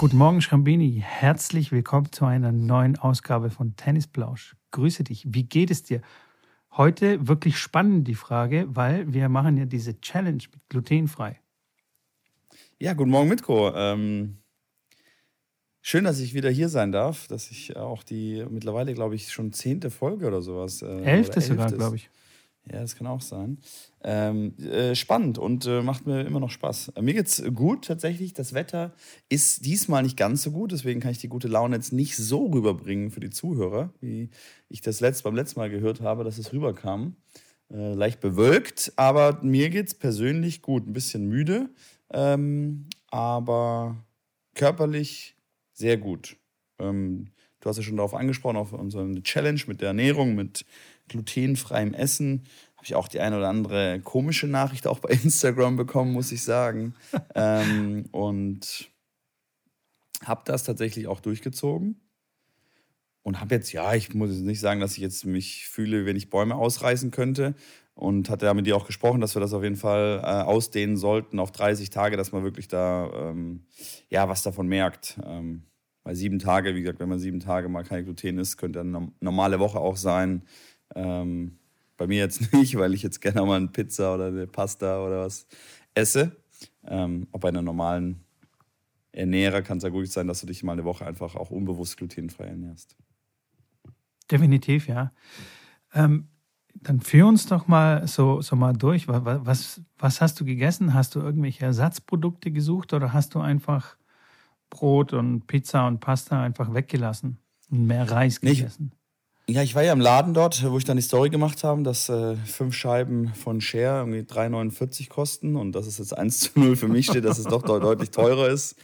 Guten Morgen, Schrambini. Herzlich willkommen zu einer neuen Ausgabe von Tennisplausch. Grüße dich. Wie geht es dir? Heute wirklich spannend die Frage, weil wir machen ja diese Challenge mit glutenfrei. Ja, guten Morgen, Mitko. Ähm, schön, dass ich wieder hier sein darf, dass ich auch die mittlerweile, glaube ich, schon zehnte Folge oder sowas. Äh, elfte sogar, glaube ich. Ja, das kann auch sein. Ähm, äh, spannend und äh, macht mir immer noch Spaß. Äh, mir geht's gut tatsächlich. Das Wetter ist diesmal nicht ganz so gut, deswegen kann ich die gute Laune jetzt nicht so rüberbringen für die Zuhörer, wie ich das letzt, beim letzten Mal gehört habe, dass es rüberkam. Äh, leicht bewölkt, aber mir geht's persönlich gut. Ein bisschen müde, ähm, aber körperlich sehr gut. Ähm, du hast ja schon darauf angesprochen, auf unsere Challenge mit der Ernährung, mit glutenfreiem Essen. Habe ich auch die eine oder andere komische Nachricht auch bei Instagram bekommen, muss ich sagen. ähm, und habe das tatsächlich auch durchgezogen. Und habe jetzt, ja, ich muss jetzt nicht sagen, dass ich jetzt mich fühle, wenn ich Bäume ausreißen könnte. Und hatte ja mit dir auch gesprochen, dass wir das auf jeden Fall äh, ausdehnen sollten auf 30 Tage, dass man wirklich da ähm, ja was davon merkt. Ähm, weil sieben Tage, wie gesagt, wenn man sieben Tage mal kein Gluten isst, könnte eine normale Woche auch sein. Ähm, bei mir jetzt nicht, weil ich jetzt gerne mal eine Pizza oder eine Pasta oder was esse. Ähm, auch bei einer normalen Ernährer kann es ja gut sein, dass du dich mal eine Woche einfach auch unbewusst glutenfrei ernährst. Definitiv, ja. Ähm, dann führ uns doch mal so, so mal durch. Was, was hast du gegessen? Hast du irgendwelche Ersatzprodukte gesucht oder hast du einfach Brot und Pizza und Pasta einfach weggelassen und mehr Reis gegessen? Ja, ich war ja im Laden dort, wo ich dann die Story gemacht habe, dass äh, fünf Scheiben von Share irgendwie 3,49 kosten und dass es jetzt 1 zu 0 für mich steht, dass es doch deutlich teurer ist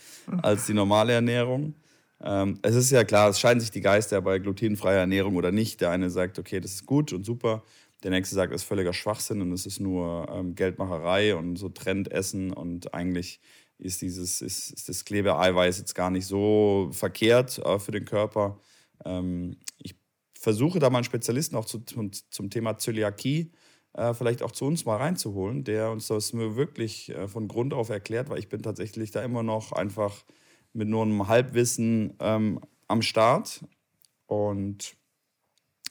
als die normale Ernährung. Ähm, es ist ja klar, es scheiden sich die Geister bei glutenfreier Ernährung oder nicht. Der eine sagt, okay, das ist gut und super. Der nächste sagt, es ist völliger Schwachsinn und es ist nur ähm, Geldmacherei und so Trendessen und eigentlich ist dieses ist, ist das Klebeeiweiß jetzt gar nicht so verkehrt äh, für den Körper. Ähm, versuche da mal einen Spezialisten auch zu, zum, zum Thema Zöliakie äh, vielleicht auch zu uns mal reinzuholen, der uns das mir wirklich äh, von Grund auf erklärt, weil ich bin tatsächlich da immer noch einfach mit nur einem Halbwissen ähm, am Start. Und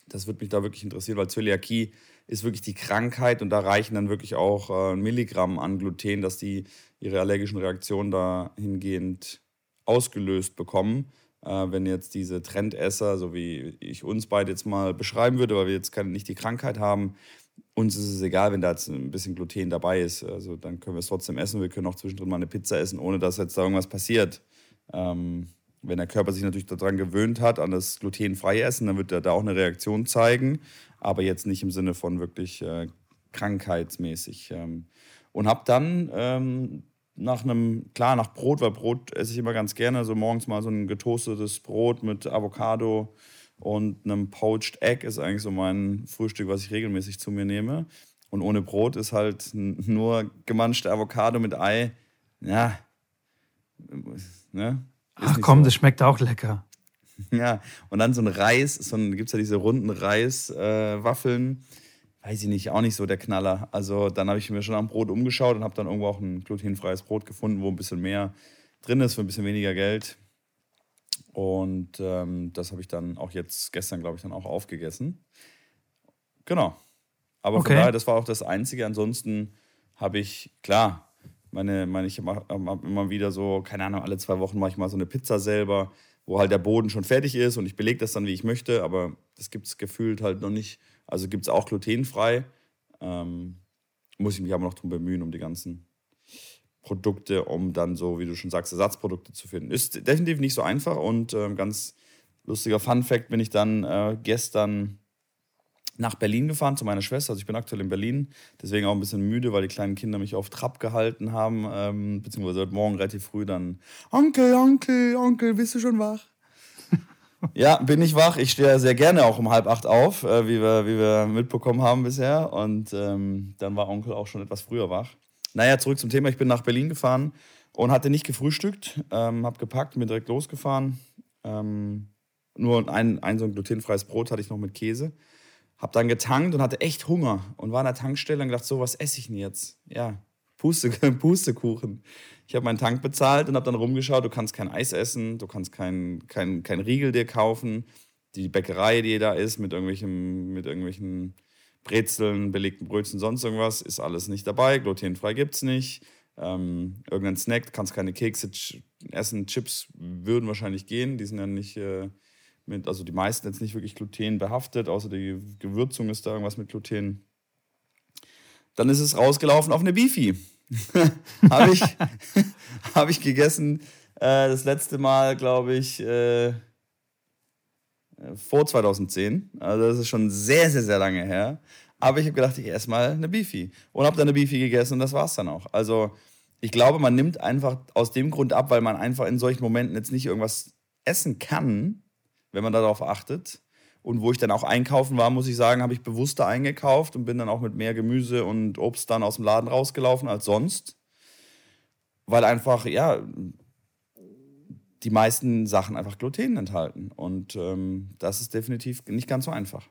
das würde mich da wirklich interessieren, weil Zöliakie ist wirklich die Krankheit und da reichen dann wirklich auch äh, Milligramm an Gluten, dass die ihre allergischen Reaktionen dahingehend ausgelöst bekommen wenn jetzt diese Trendesser, so wie ich uns beide jetzt mal beschreiben würde, weil wir jetzt keine, nicht die Krankheit haben, uns ist es egal, wenn da jetzt ein bisschen Gluten dabei ist. Also dann können wir es trotzdem essen. Wir können auch zwischendrin mal eine Pizza essen, ohne dass jetzt da irgendwas passiert. Ähm, wenn der Körper sich natürlich daran gewöhnt hat, an das glutenfreie Essen, dann wird er da auch eine Reaktion zeigen, aber jetzt nicht im Sinne von wirklich äh, krankheitsmäßig. Ähm, und habe dann ähm, nach einem, klar, nach Brot, weil Brot esse ich immer ganz gerne, so morgens mal so ein getoastetes Brot mit Avocado und einem Poached Egg ist eigentlich so mein Frühstück, was ich regelmäßig zu mir nehme. Und ohne Brot ist halt nur gemanschte Avocado mit Ei, ja, ne? Ach komm, so. das schmeckt auch lecker. Ja, und dann so ein Reis, so gibt es ja diese runden Reiswaffeln. Äh, weiß ich nicht, auch nicht so der Knaller. Also dann habe ich mir schon am Brot umgeschaut und habe dann irgendwo auch ein glutenfreies Brot gefunden, wo ein bisschen mehr drin ist für ein bisschen weniger Geld. Und ähm, das habe ich dann auch jetzt gestern, glaube ich, dann auch aufgegessen. Genau. Aber okay. von daher, das war auch das Einzige. Ansonsten habe ich, klar, meine, meine ich habe immer wieder so, keine Ahnung, alle zwei Wochen mache ich mal so eine Pizza selber, wo halt der Boden schon fertig ist und ich belege das dann, wie ich möchte, aber das gibt es gefühlt halt noch nicht also gibt es auch glutenfrei. Ähm, muss ich mich aber noch darum bemühen, um die ganzen Produkte, um dann so, wie du schon sagst, Ersatzprodukte zu finden. Ist definitiv nicht so einfach und äh, ganz lustiger Fun Fact bin ich dann äh, gestern nach Berlin gefahren zu meiner Schwester. Also ich bin aktuell in Berlin, deswegen auch ein bisschen müde, weil die kleinen Kinder mich auf Trab gehalten haben, ähm, beziehungsweise heute Morgen relativ früh dann, Onkel, Onkel, Onkel, bist du schon wach? Ja, bin ich wach. Ich stehe sehr gerne auch um halb acht auf, äh, wie, wir, wie wir mitbekommen haben bisher. Und ähm, dann war Onkel auch schon etwas früher wach. Naja, zurück zum Thema. Ich bin nach Berlin gefahren und hatte nicht gefrühstückt. Ähm, hab gepackt, bin direkt losgefahren. Ähm, nur ein, ein so ein glutenfreies Brot hatte ich noch mit Käse. Hab dann getankt und hatte echt Hunger und war an der Tankstelle und gedacht, so, was esse ich denn jetzt? Ja, Puste, Pustekuchen. Ich habe meinen Tank bezahlt und habe dann rumgeschaut, du kannst kein Eis essen, du kannst kein, kein, kein Riegel dir kaufen. Die Bäckerei, die da ist, mit irgendwelchen, mit irgendwelchen Brezeln, belegten Brötchen, sonst irgendwas, ist alles nicht dabei. Glutenfrei gibt es nicht. Ähm, irgendein Snack, kannst keine Kekse essen. Chips würden wahrscheinlich gehen, die sind ja nicht äh, mit, also die meisten jetzt nicht wirklich Gluten behaftet, außer die Gewürzung ist da irgendwas mit Gluten. Dann ist es rausgelaufen auf eine Beefy. habe ich, hab ich gegessen äh, das letzte Mal, glaube ich, äh, vor 2010. Also das ist schon sehr, sehr, sehr lange her. Aber ich habe gedacht, ich esse mal eine Beefy. Und habe dann eine Beefy gegessen und das war es dann auch. Also ich glaube, man nimmt einfach aus dem Grund ab, weil man einfach in solchen Momenten jetzt nicht irgendwas essen kann, wenn man darauf achtet. Und wo ich dann auch einkaufen war, muss ich sagen, habe ich bewusster eingekauft und bin dann auch mit mehr Gemüse und Obst dann aus dem Laden rausgelaufen als sonst. Weil einfach, ja, die meisten Sachen einfach Gluten enthalten. Und ähm, das ist definitiv nicht ganz so einfach.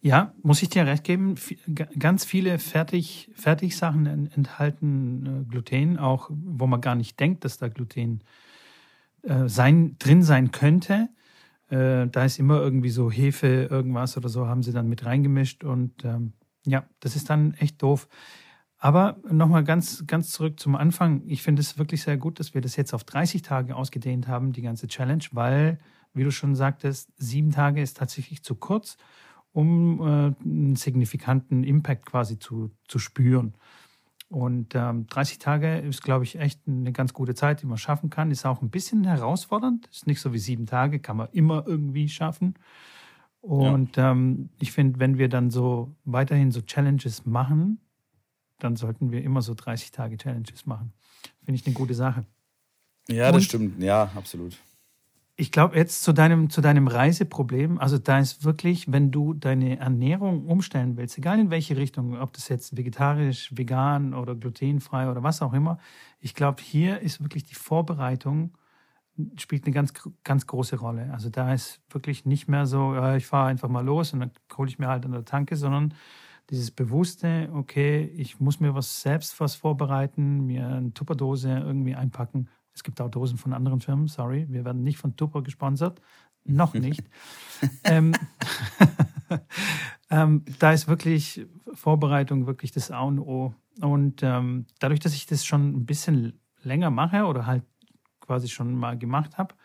Ja, muss ich dir recht geben. Ganz viele Fertig, Fertigsachen enthalten äh, Gluten, auch wo man gar nicht denkt, dass da Gluten äh, sein, drin sein könnte. Äh, da ist immer irgendwie so Hefe, irgendwas oder so, haben sie dann mit reingemischt und ähm, ja, das ist dann echt doof. Aber nochmal ganz, ganz zurück zum Anfang. Ich finde es wirklich sehr gut, dass wir das jetzt auf 30 Tage ausgedehnt haben, die ganze Challenge, weil, wie du schon sagtest, sieben Tage ist tatsächlich zu kurz, um äh, einen signifikanten Impact quasi zu, zu spüren. Und ähm, 30 Tage ist, glaube ich, echt eine ganz gute Zeit, die man schaffen kann. Ist auch ein bisschen herausfordernd. Ist nicht so wie sieben Tage, kann man immer irgendwie schaffen. Und ja. ähm, ich finde, wenn wir dann so weiterhin so Challenges machen, dann sollten wir immer so 30 Tage Challenges machen. Finde ich eine gute Sache. Ja, das Und stimmt. Ja, absolut ich glaube jetzt zu deinem, zu deinem Reiseproblem, also da ist wirklich, wenn du deine Ernährung umstellen willst, egal in welche Richtung, ob das jetzt vegetarisch, vegan oder glutenfrei oder was auch immer, ich glaube, hier ist wirklich die Vorbereitung spielt eine ganz, ganz große Rolle. Also da ist wirklich nicht mehr so, ich fahre einfach mal los und dann hole ich mir halt an der Tanke, sondern dieses bewusste, okay, ich muss mir was selbst was vorbereiten, mir eine Tupperdose irgendwie einpacken es gibt auch Dosen von anderen Firmen, sorry. Wir werden nicht von Tupper gesponsert. Noch nicht. ähm, ähm, da ist wirklich Vorbereitung wirklich das A und O. Und ähm, dadurch, dass ich das schon ein bisschen länger mache oder halt quasi schon mal gemacht habe,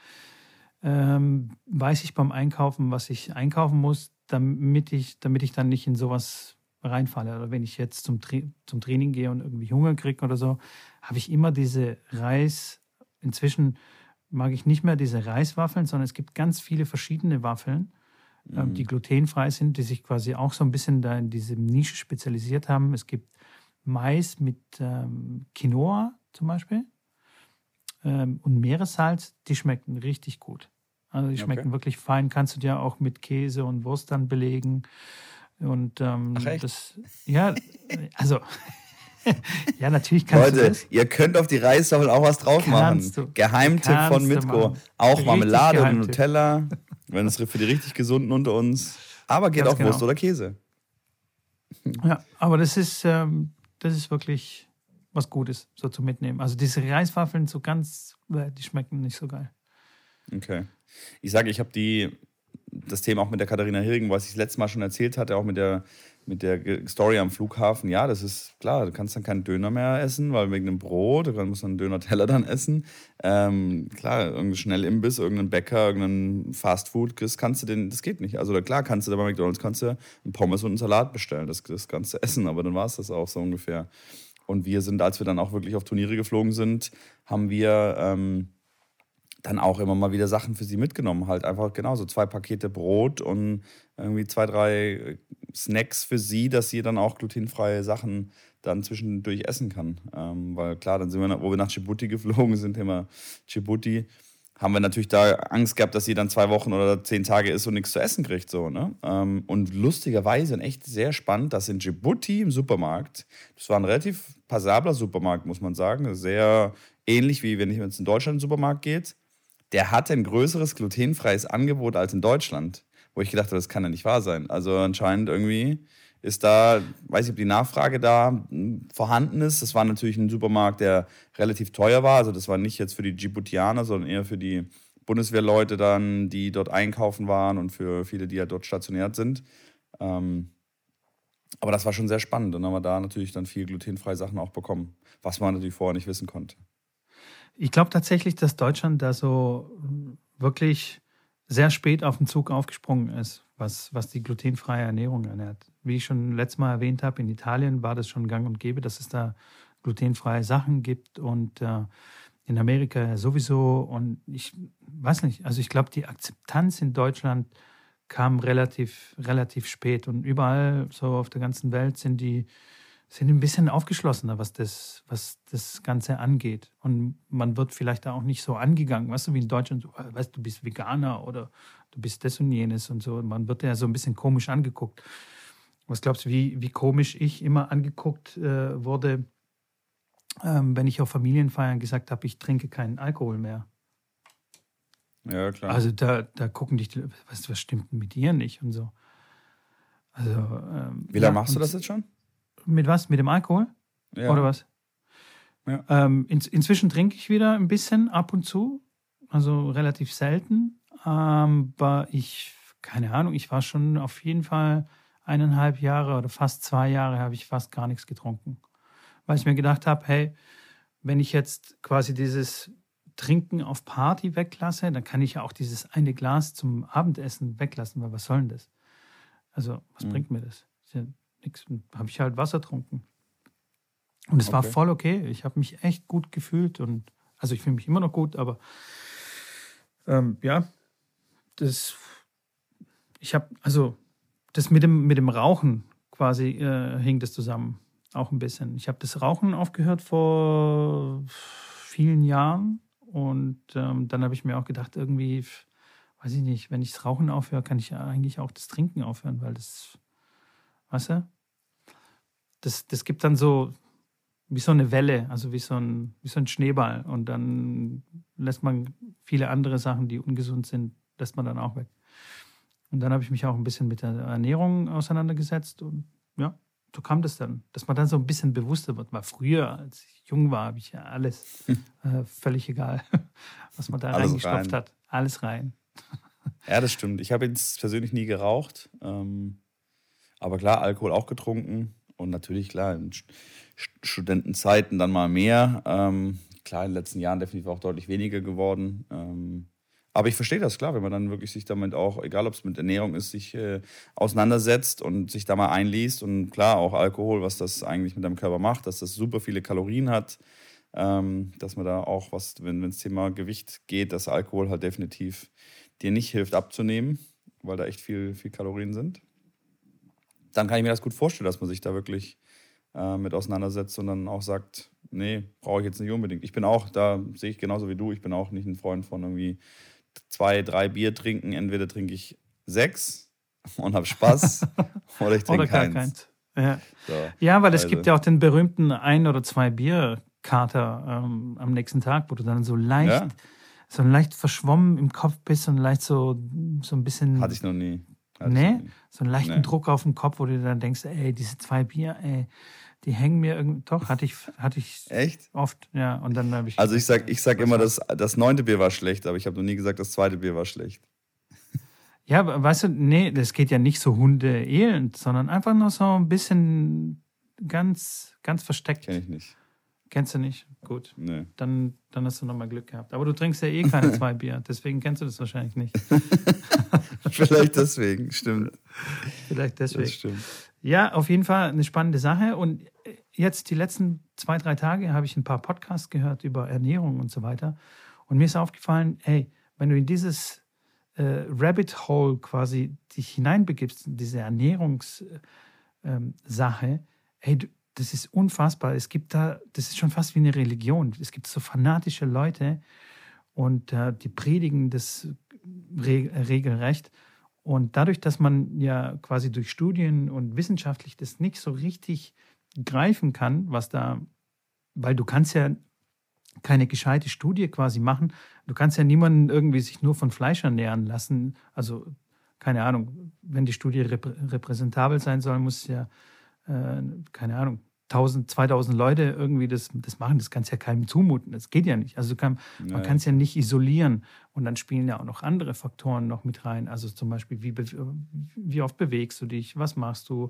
ähm, weiß ich beim Einkaufen, was ich einkaufen muss, damit ich, damit ich dann nicht in sowas reinfalle. Oder wenn ich jetzt zum, Tra zum Training gehe und irgendwie Hunger kriege oder so, habe ich immer diese Reis, inzwischen mag ich nicht mehr diese Reiswaffeln, sondern es gibt ganz viele verschiedene Waffeln, ähm, mhm. die glutenfrei sind, die sich quasi auch so ein bisschen da in diese Nische spezialisiert haben. Es gibt Mais mit ähm, Quinoa zum Beispiel ähm, und Meeressalz, die schmecken richtig gut. Also die schmecken okay. wirklich fein. Kannst du dir auch mit Käse und Wurst dann belegen. Und ähm, Ach, das, ja, also ja, natürlich kannst Leute, du das. ihr könnt auf die Reiswaffeln auch was drauf kannst machen. Du. Geheimtipp von Mitko. Auch richtig Marmelade oder Nutella, wenn es für die richtig Gesunden unter uns. Aber geht Ganz auch genau. Wurst oder Käse. Ja, aber das ist, ähm, das ist wirklich was Gutes, so zu mitnehmen. Also diese Reiswaffeln so ganz, äh, die schmecken nicht so geil. Okay. Ich sage, ich habe die, das Thema auch mit der Katharina Hilgen, was ich das letzte Mal schon erzählt hatte, auch mit der mit der Story am Flughafen, ja, das ist klar, du kannst dann keinen Döner mehr essen, weil wegen dem Brot, du musst dann einen Döner-Teller dann essen. Ähm, klar, irgendein Schnellimbiss, irgendein Bäcker, irgendein Fastfood, das kannst du den, das geht nicht. Also klar kannst du da bei McDonalds kannst du einen Pommes und einen Salat bestellen, das, das kannst du essen, aber dann war es das auch so ungefähr. Und wir sind, als wir dann auch wirklich auf Turniere geflogen sind, haben wir ähm, dann auch immer mal wieder Sachen für sie mitgenommen. Halt einfach genauso zwei Pakete Brot und irgendwie zwei, drei Snacks für sie, dass sie dann auch glutenfreie Sachen dann zwischendurch essen kann. Ähm, weil klar, dann sind wir, wo wir nach Djibouti geflogen sind, immer Djibouti, haben wir natürlich da Angst gehabt, dass sie dann zwei Wochen oder zehn Tage ist und nichts zu essen kriegt. So, ne? Ähm, und lustigerweise und echt sehr spannend, dass in Djibouti im Supermarkt, das war ein relativ passabler Supermarkt, muss man sagen, sehr ähnlich wie wenn ich jetzt in Deutschland in den Supermarkt geht, der hatte ein größeres glutenfreies Angebot als in Deutschland wo ich gedacht habe, das kann ja nicht wahr sein. Also anscheinend irgendwie ist da, weiß ich, ob die Nachfrage da hm, vorhanden ist. Das war natürlich ein Supermarkt, der relativ teuer war. Also das war nicht jetzt für die Djiboutianer, sondern eher für die Bundeswehrleute dann, die dort einkaufen waren und für viele, die ja dort stationiert sind. Ähm, aber das war schon sehr spannend. Und dann haben wir da natürlich dann viel glutenfreie Sachen auch bekommen, was man natürlich vorher nicht wissen konnte. Ich glaube tatsächlich, dass Deutschland da so wirklich sehr spät auf den Zug aufgesprungen ist, was, was die glutenfreie Ernährung ernährt. Wie ich schon letztes Mal erwähnt habe, in Italien war das schon gang und gäbe, dass es da glutenfreie Sachen gibt und äh, in Amerika sowieso. Und ich weiß nicht, also ich glaube, die Akzeptanz in Deutschland kam relativ, relativ spät. Und überall so auf der ganzen Welt sind die sind ein bisschen aufgeschlossener, was das, was das Ganze angeht. Und man wird vielleicht da auch nicht so angegangen, weißt du, wie in Deutschland, so, weißt du, bist Veganer oder du bist das und jenes und so. Man wird ja so ein bisschen komisch angeguckt. Was glaubst du, wie, wie komisch ich immer angeguckt äh, wurde, ähm, wenn ich auf Familienfeiern gesagt habe, ich trinke keinen Alkohol mehr? Ja, klar. Also da, da gucken dich, weißt du, was stimmt denn mit dir nicht und so. Also, ähm, Wie lange ja, machst du das jetzt schon? Mit was? Mit dem Alkohol? Ja. Oder was? Ja. Ähm, in, inzwischen trinke ich wieder ein bisschen ab und zu, also relativ selten. Aber ich, keine Ahnung, ich war schon auf jeden Fall eineinhalb Jahre oder fast zwei Jahre habe ich fast gar nichts getrunken. Weil ich mir gedacht habe, hey, wenn ich jetzt quasi dieses Trinken auf Party weglasse, dann kann ich ja auch dieses eine Glas zum Abendessen weglassen, weil was soll denn das? Also, was mhm. bringt mir das? Ja nichts. Habe ich halt Wasser getrunken. Und es okay. war voll okay. Ich habe mich echt gut gefühlt und also ich fühle mich immer noch gut, aber ähm, ja, das ich habe also das mit dem mit dem Rauchen quasi äh, hing das zusammen auch ein bisschen. Ich habe das Rauchen aufgehört vor vielen Jahren und ähm, dann habe ich mir auch gedacht irgendwie weiß ich nicht, wenn ich das Rauchen aufhöre, kann ich eigentlich auch das Trinken aufhören, weil das weißt du? Das, das gibt dann so wie so eine Welle, also wie so, ein, wie so ein Schneeball. Und dann lässt man viele andere Sachen, die ungesund sind, lässt man dann auch weg. Und dann habe ich mich auch ein bisschen mit der Ernährung auseinandergesetzt und ja, so kam das dann, dass man dann so ein bisschen bewusster wird. Weil früher, als ich jung war, habe ich ja alles äh, völlig egal, was man da alles reingestopft rein. hat. Alles rein. ja, das stimmt. Ich habe jetzt persönlich nie geraucht. Ähm, aber klar, Alkohol auch getrunken und natürlich, klar, in Studentenzeiten dann mal mehr. Ähm, klar, in den letzten Jahren definitiv auch deutlich weniger geworden. Ähm, aber ich verstehe das, klar, wenn man dann wirklich sich damit auch, egal ob es mit Ernährung ist, sich äh, auseinandersetzt und sich da mal einliest. Und klar, auch Alkohol, was das eigentlich mit deinem Körper macht, dass das super viele Kalorien hat. Ähm, dass man da auch, was, wenn es Thema Gewicht geht, dass Alkohol halt definitiv dir nicht hilft abzunehmen, weil da echt viel, viel Kalorien sind dann kann ich mir das gut vorstellen, dass man sich da wirklich äh, mit auseinandersetzt und dann auch sagt, nee, brauche ich jetzt nicht unbedingt. Ich bin auch, da sehe ich genauso wie du, ich bin auch nicht ein Freund von irgendwie zwei, drei Bier trinken. Entweder trinke ich sechs und habe Spaß oder ich trinke keins. keins. Ja. So, ja, weil also. es gibt ja auch den berühmten ein oder zwei Bierkater ähm, am nächsten Tag, wo du dann so leicht, ja? so leicht verschwommen im Kopf bist und leicht so, so ein bisschen. Hatte ich noch nie. Also, nee, so einen leichten nee. Druck auf den Kopf, wo du dann denkst, ey, diese zwei Bier, ey, die hängen mir irgendwie. Doch, hatte ich, hatte ich Echt? oft, ja. Und dann habe ich. Also ich sag, ich sag immer, das, das neunte Bier war schlecht, aber ich habe noch nie gesagt, das zweite Bier war schlecht. Ja, weißt du, nee, das geht ja nicht so hundeelend, sondern einfach nur so ein bisschen ganz, ganz versteckt. Kenn ich nicht. Kennst du nicht? Gut. Nee. Dann, dann hast du nochmal Glück gehabt. Aber du trinkst ja eh keine zwei Bier, deswegen kennst du das wahrscheinlich nicht. Vielleicht deswegen, stimmt. Vielleicht deswegen. Das stimmt. Ja, auf jeden Fall eine spannende Sache. Und jetzt die letzten zwei, drei Tage habe ich ein paar Podcasts gehört über Ernährung und so weiter. Und mir ist aufgefallen, hey, wenn du in dieses äh, Rabbit Hole quasi dich hineinbegibst, in diese Ernährungssache, ähm, hey, du, das ist unfassbar. Es gibt da, das ist schon fast wie eine Religion. Es gibt so fanatische Leute und äh, die predigen das re regelrecht. Und dadurch, dass man ja quasi durch Studien und wissenschaftlich das nicht so richtig greifen kann, was da, weil du kannst ja keine gescheite Studie quasi machen. Du kannst ja niemanden irgendwie sich nur von Fleisch ernähren lassen. Also, keine Ahnung, wenn die Studie reprä repräsentabel sein soll, muss ja, äh, keine Ahnung, 1000, 2000 Leute irgendwie das, das machen, das kannst ja keinem zumuten. Das geht ja nicht. Also kann, man kann es ja nicht isolieren. Und dann spielen ja auch noch andere Faktoren noch mit rein. Also zum Beispiel, wie, wie oft bewegst du dich? Was machst du?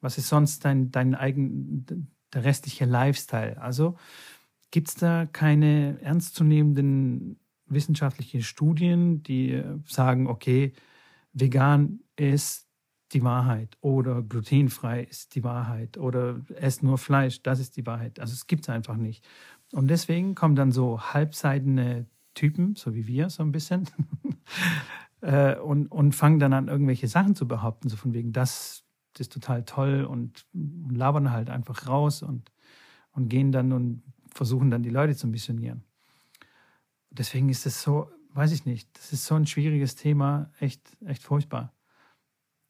Was ist sonst dein, dein eigen, der restliche Lifestyle? Also gibt es da keine ernstzunehmenden wissenschaftlichen Studien, die sagen, okay, vegan ist die Wahrheit oder glutenfrei ist die Wahrheit oder esst nur Fleisch, das ist die Wahrheit. Also es gibt es einfach nicht. Und deswegen kommen dann so halbseidene Typen, so wie wir so ein bisschen, äh, und, und fangen dann an, irgendwelche Sachen zu behaupten, so von wegen, das, das ist total toll und, labern halt einfach raus und, und gehen dann und versuchen dann die Leute zu missionieren. Deswegen ist es so, weiß ich nicht, das ist so ein schwieriges Thema, echt, echt furchtbar.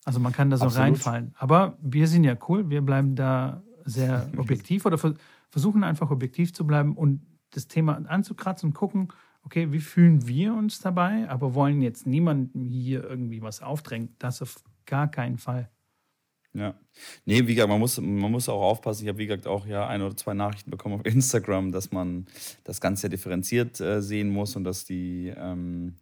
Also man kann da so Absolut. reinfallen. Aber wir sind ja cool, wir bleiben da sehr objektiv oder versuchen einfach objektiv zu bleiben und das Thema anzukratzen und gucken, okay, wie fühlen wir uns dabei, aber wollen jetzt niemandem hier irgendwie was aufdrängen. Das auf gar keinen Fall. Ja. Nee, wie gesagt, man muss, man muss auch aufpassen. Ich habe, wie gesagt, auch ja ein oder zwei Nachrichten bekommen auf Instagram, dass man das Ganze ja differenziert äh, sehen muss und dass die, ähm,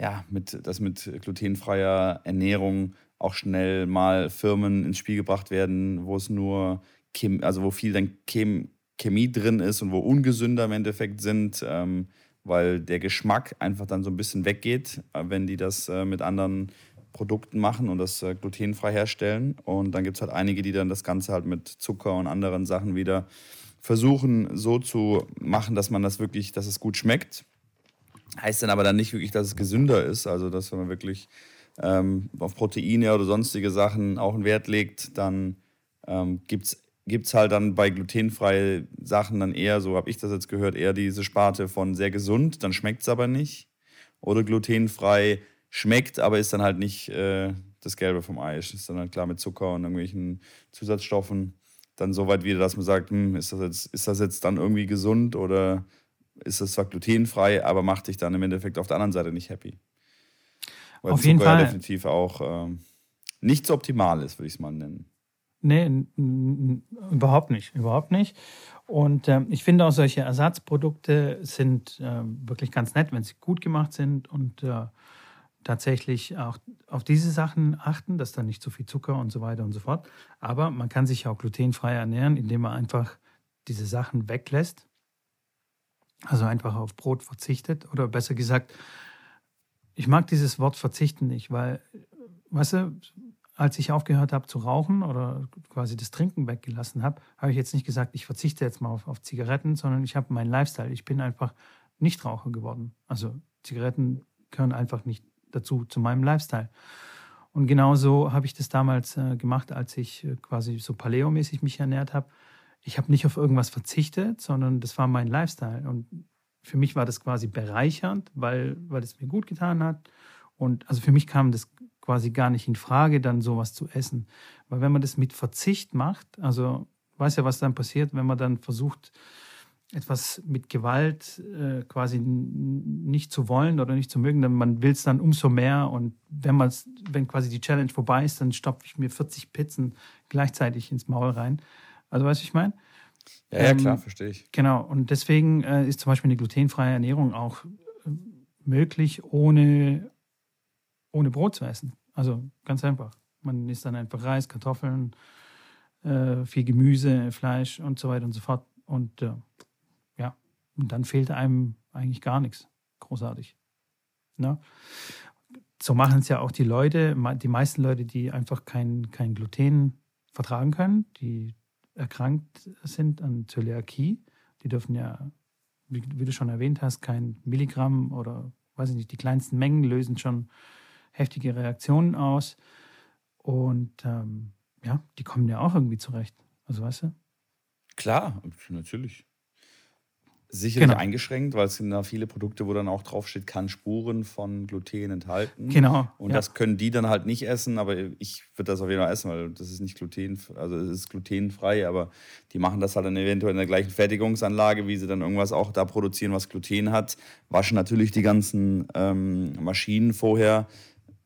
ja, mit, dass mit glutenfreier Ernährung auch schnell mal Firmen ins Spiel gebracht werden, wo es nur, Chem also wo viel dann Chem Chemie drin ist und wo ungesünder im Endeffekt sind, ähm, weil der Geschmack einfach dann so ein bisschen weggeht, äh, wenn die das äh, mit anderen Produkten machen und das äh, glutenfrei herstellen. Und dann gibt es halt einige, die dann das Ganze halt mit Zucker und anderen Sachen wieder versuchen so zu machen, dass man das wirklich, dass es gut schmeckt. Heißt dann aber dann nicht wirklich, dass es gesünder ist. Also dass man wirklich ähm, auf Proteine oder sonstige Sachen auch einen Wert legt, dann ähm, gibt es halt dann bei glutenfreien Sachen dann eher, so habe ich das jetzt gehört, eher diese Sparte von sehr gesund, dann schmeckt es aber nicht. Oder glutenfrei schmeckt, aber ist dann halt nicht äh, das Gelbe vom Ei. Ist dann halt klar mit Zucker und irgendwelchen Zusatzstoffen. Dann so weit wieder, dass man sagt, hm, ist, das jetzt, ist das jetzt dann irgendwie gesund oder ist das zwar glutenfrei, aber macht dich dann im Endeffekt auf der anderen Seite nicht happy. Weil Auf Zucker jeden Fall. Ja definitiv auch ähm, nicht so optimal ist, würde ich es mal nennen. Nee, überhaupt nicht, überhaupt nicht. Und äh, ich finde auch solche Ersatzprodukte sind äh, wirklich ganz nett, wenn sie gut gemacht sind und äh, tatsächlich auch auf diese Sachen achten, dass da nicht zu viel Zucker und so weiter und so fort. Aber man kann sich auch glutenfrei ernähren, indem man einfach diese Sachen weglässt. Also einfach auf Brot verzichtet oder besser gesagt, ich mag dieses Wort verzichten nicht, weil, weißt du, als ich aufgehört habe zu rauchen oder quasi das Trinken weggelassen habe, habe ich jetzt nicht gesagt, ich verzichte jetzt mal auf, auf Zigaretten, sondern ich habe meinen Lifestyle. Ich bin einfach Nichtraucher geworden. Also Zigaretten gehören einfach nicht dazu, zu meinem Lifestyle. Und genauso habe ich das damals äh, gemacht, als ich äh, quasi so Paleo-mäßig mich ernährt habe. Ich habe nicht auf irgendwas verzichtet, sondern das war mein Lifestyle. Und für mich war das quasi bereichernd, weil, weil es mir gut getan hat. Und also für mich kam das quasi gar nicht in Frage, dann sowas zu essen. Weil wenn man das mit Verzicht macht, also weiß ja, was dann passiert, wenn man dann versucht, etwas mit Gewalt äh, quasi nicht zu wollen oder nicht zu mögen, dann man will es dann umso mehr. Und wenn man wenn quasi die Challenge vorbei ist, dann stopfe ich mir 40 Pizzen gleichzeitig ins Maul rein. Also weißt du, ich meine? Ja, ja, klar, ähm, verstehe ich. Genau, und deswegen äh, ist zum Beispiel eine glutenfreie Ernährung auch äh, möglich, ohne, ohne Brot zu essen. Also ganz einfach. Man isst dann einfach Reis, Kartoffeln, äh, viel Gemüse, Fleisch und so weiter und so fort. Und äh, ja, und dann fehlt einem eigentlich gar nichts. Großartig. Ne? So machen es ja auch die Leute, die meisten Leute, die einfach kein, kein Gluten vertragen können, die erkrankt sind an Zöliakie. Die dürfen ja, wie, wie, du schon erwähnt hast, kein Milligramm oder weiß ich nicht, die kleinsten Mengen lösen schon heftige Reaktionen aus. Und ähm, ja, die kommen ja auch irgendwie zurecht. Also weißt du? Klar, natürlich. Sicherlich genau. eingeschränkt, weil es sind da viele Produkte, wo dann auch draufsteht, kann Spuren von Gluten enthalten. Genau. Und ja. das können die dann halt nicht essen, aber ich würde das auf jeden Fall essen, weil das ist nicht gluten, also es ist glutenfrei, aber die machen das halt dann eventuell in der gleichen Fertigungsanlage, wie sie dann irgendwas auch da produzieren, was Gluten hat. Waschen natürlich die ganzen ähm, Maschinen vorher,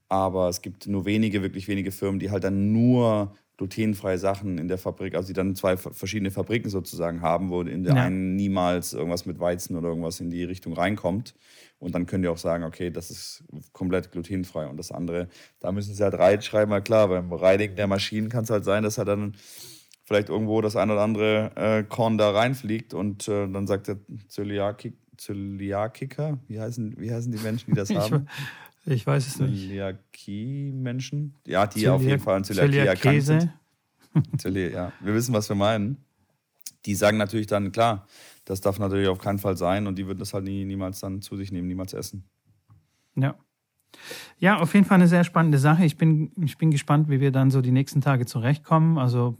aber es gibt nur wenige, wirklich wenige Firmen, die halt dann nur glutenfreie Sachen in der Fabrik, also die dann zwei verschiedene Fabriken sozusagen haben, wo in der ja. einen niemals irgendwas mit Weizen oder irgendwas in die Richtung reinkommt. Und dann können die auch sagen, okay, das ist komplett glutenfrei. Und das andere, da müssen sie halt reinschreiben, weil klar, beim Reinigen der Maschinen kann es halt sein, dass er dann vielleicht irgendwo das ein oder andere äh, Korn da reinfliegt und äh, dann sagt der Zöliakik, Zöliakiker, wie heißen, wie heißen die Menschen, die das haben? Ich, weiß es nicht. Zöliakie-Menschen? Ja, die Zöliak auf jeden Fall an Zöliakie erkrankt sind. Zöli ja, wir wissen, was wir meinen. Die sagen natürlich dann, klar, das darf natürlich auf keinen Fall sein und die würden das halt nie, niemals dann zu sich nehmen, niemals essen. Ja. Ja, auf jeden Fall eine sehr spannende Sache. Ich bin, ich bin gespannt, wie wir dann so die nächsten Tage zurechtkommen. Also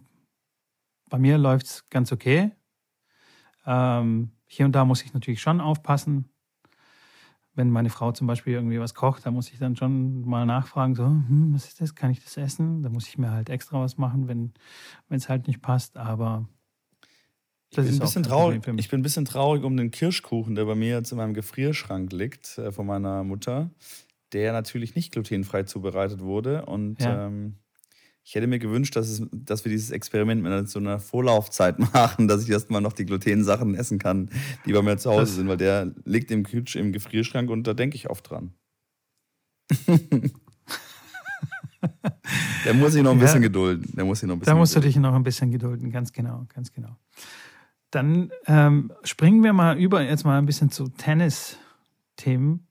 bei mir läuft es ganz okay. Ähm, hier und da muss ich natürlich schon aufpassen. Wenn meine Frau zum Beispiel irgendwie was kocht, da muss ich dann schon mal nachfragen, so, hm, was ist das? Kann ich das essen? Da muss ich mir halt extra was machen, wenn es halt nicht passt. Aber ich bin, ein bisschen traurig, ich bin ein bisschen traurig um den Kirschkuchen, der bei mir jetzt in meinem Gefrierschrank liegt, äh, von meiner Mutter, der natürlich nicht glutenfrei zubereitet wurde. Und ja. ähm, ich hätte mir gewünscht, dass, es, dass wir dieses Experiment mit so einer Vorlaufzeit machen, dass ich erstmal noch die Glutensachen essen kann, die bei mir zu Hause sind, weil der liegt im, Kühlsch im Gefrierschrank und da denke ich oft dran. der muss sich noch ein bisschen gedulden. Der muss sich noch ein bisschen da musst gedulden. du dich noch ein bisschen gedulden, ganz genau, ganz genau. Dann ähm, springen wir mal über jetzt mal ein bisschen zu Tennis-Themen.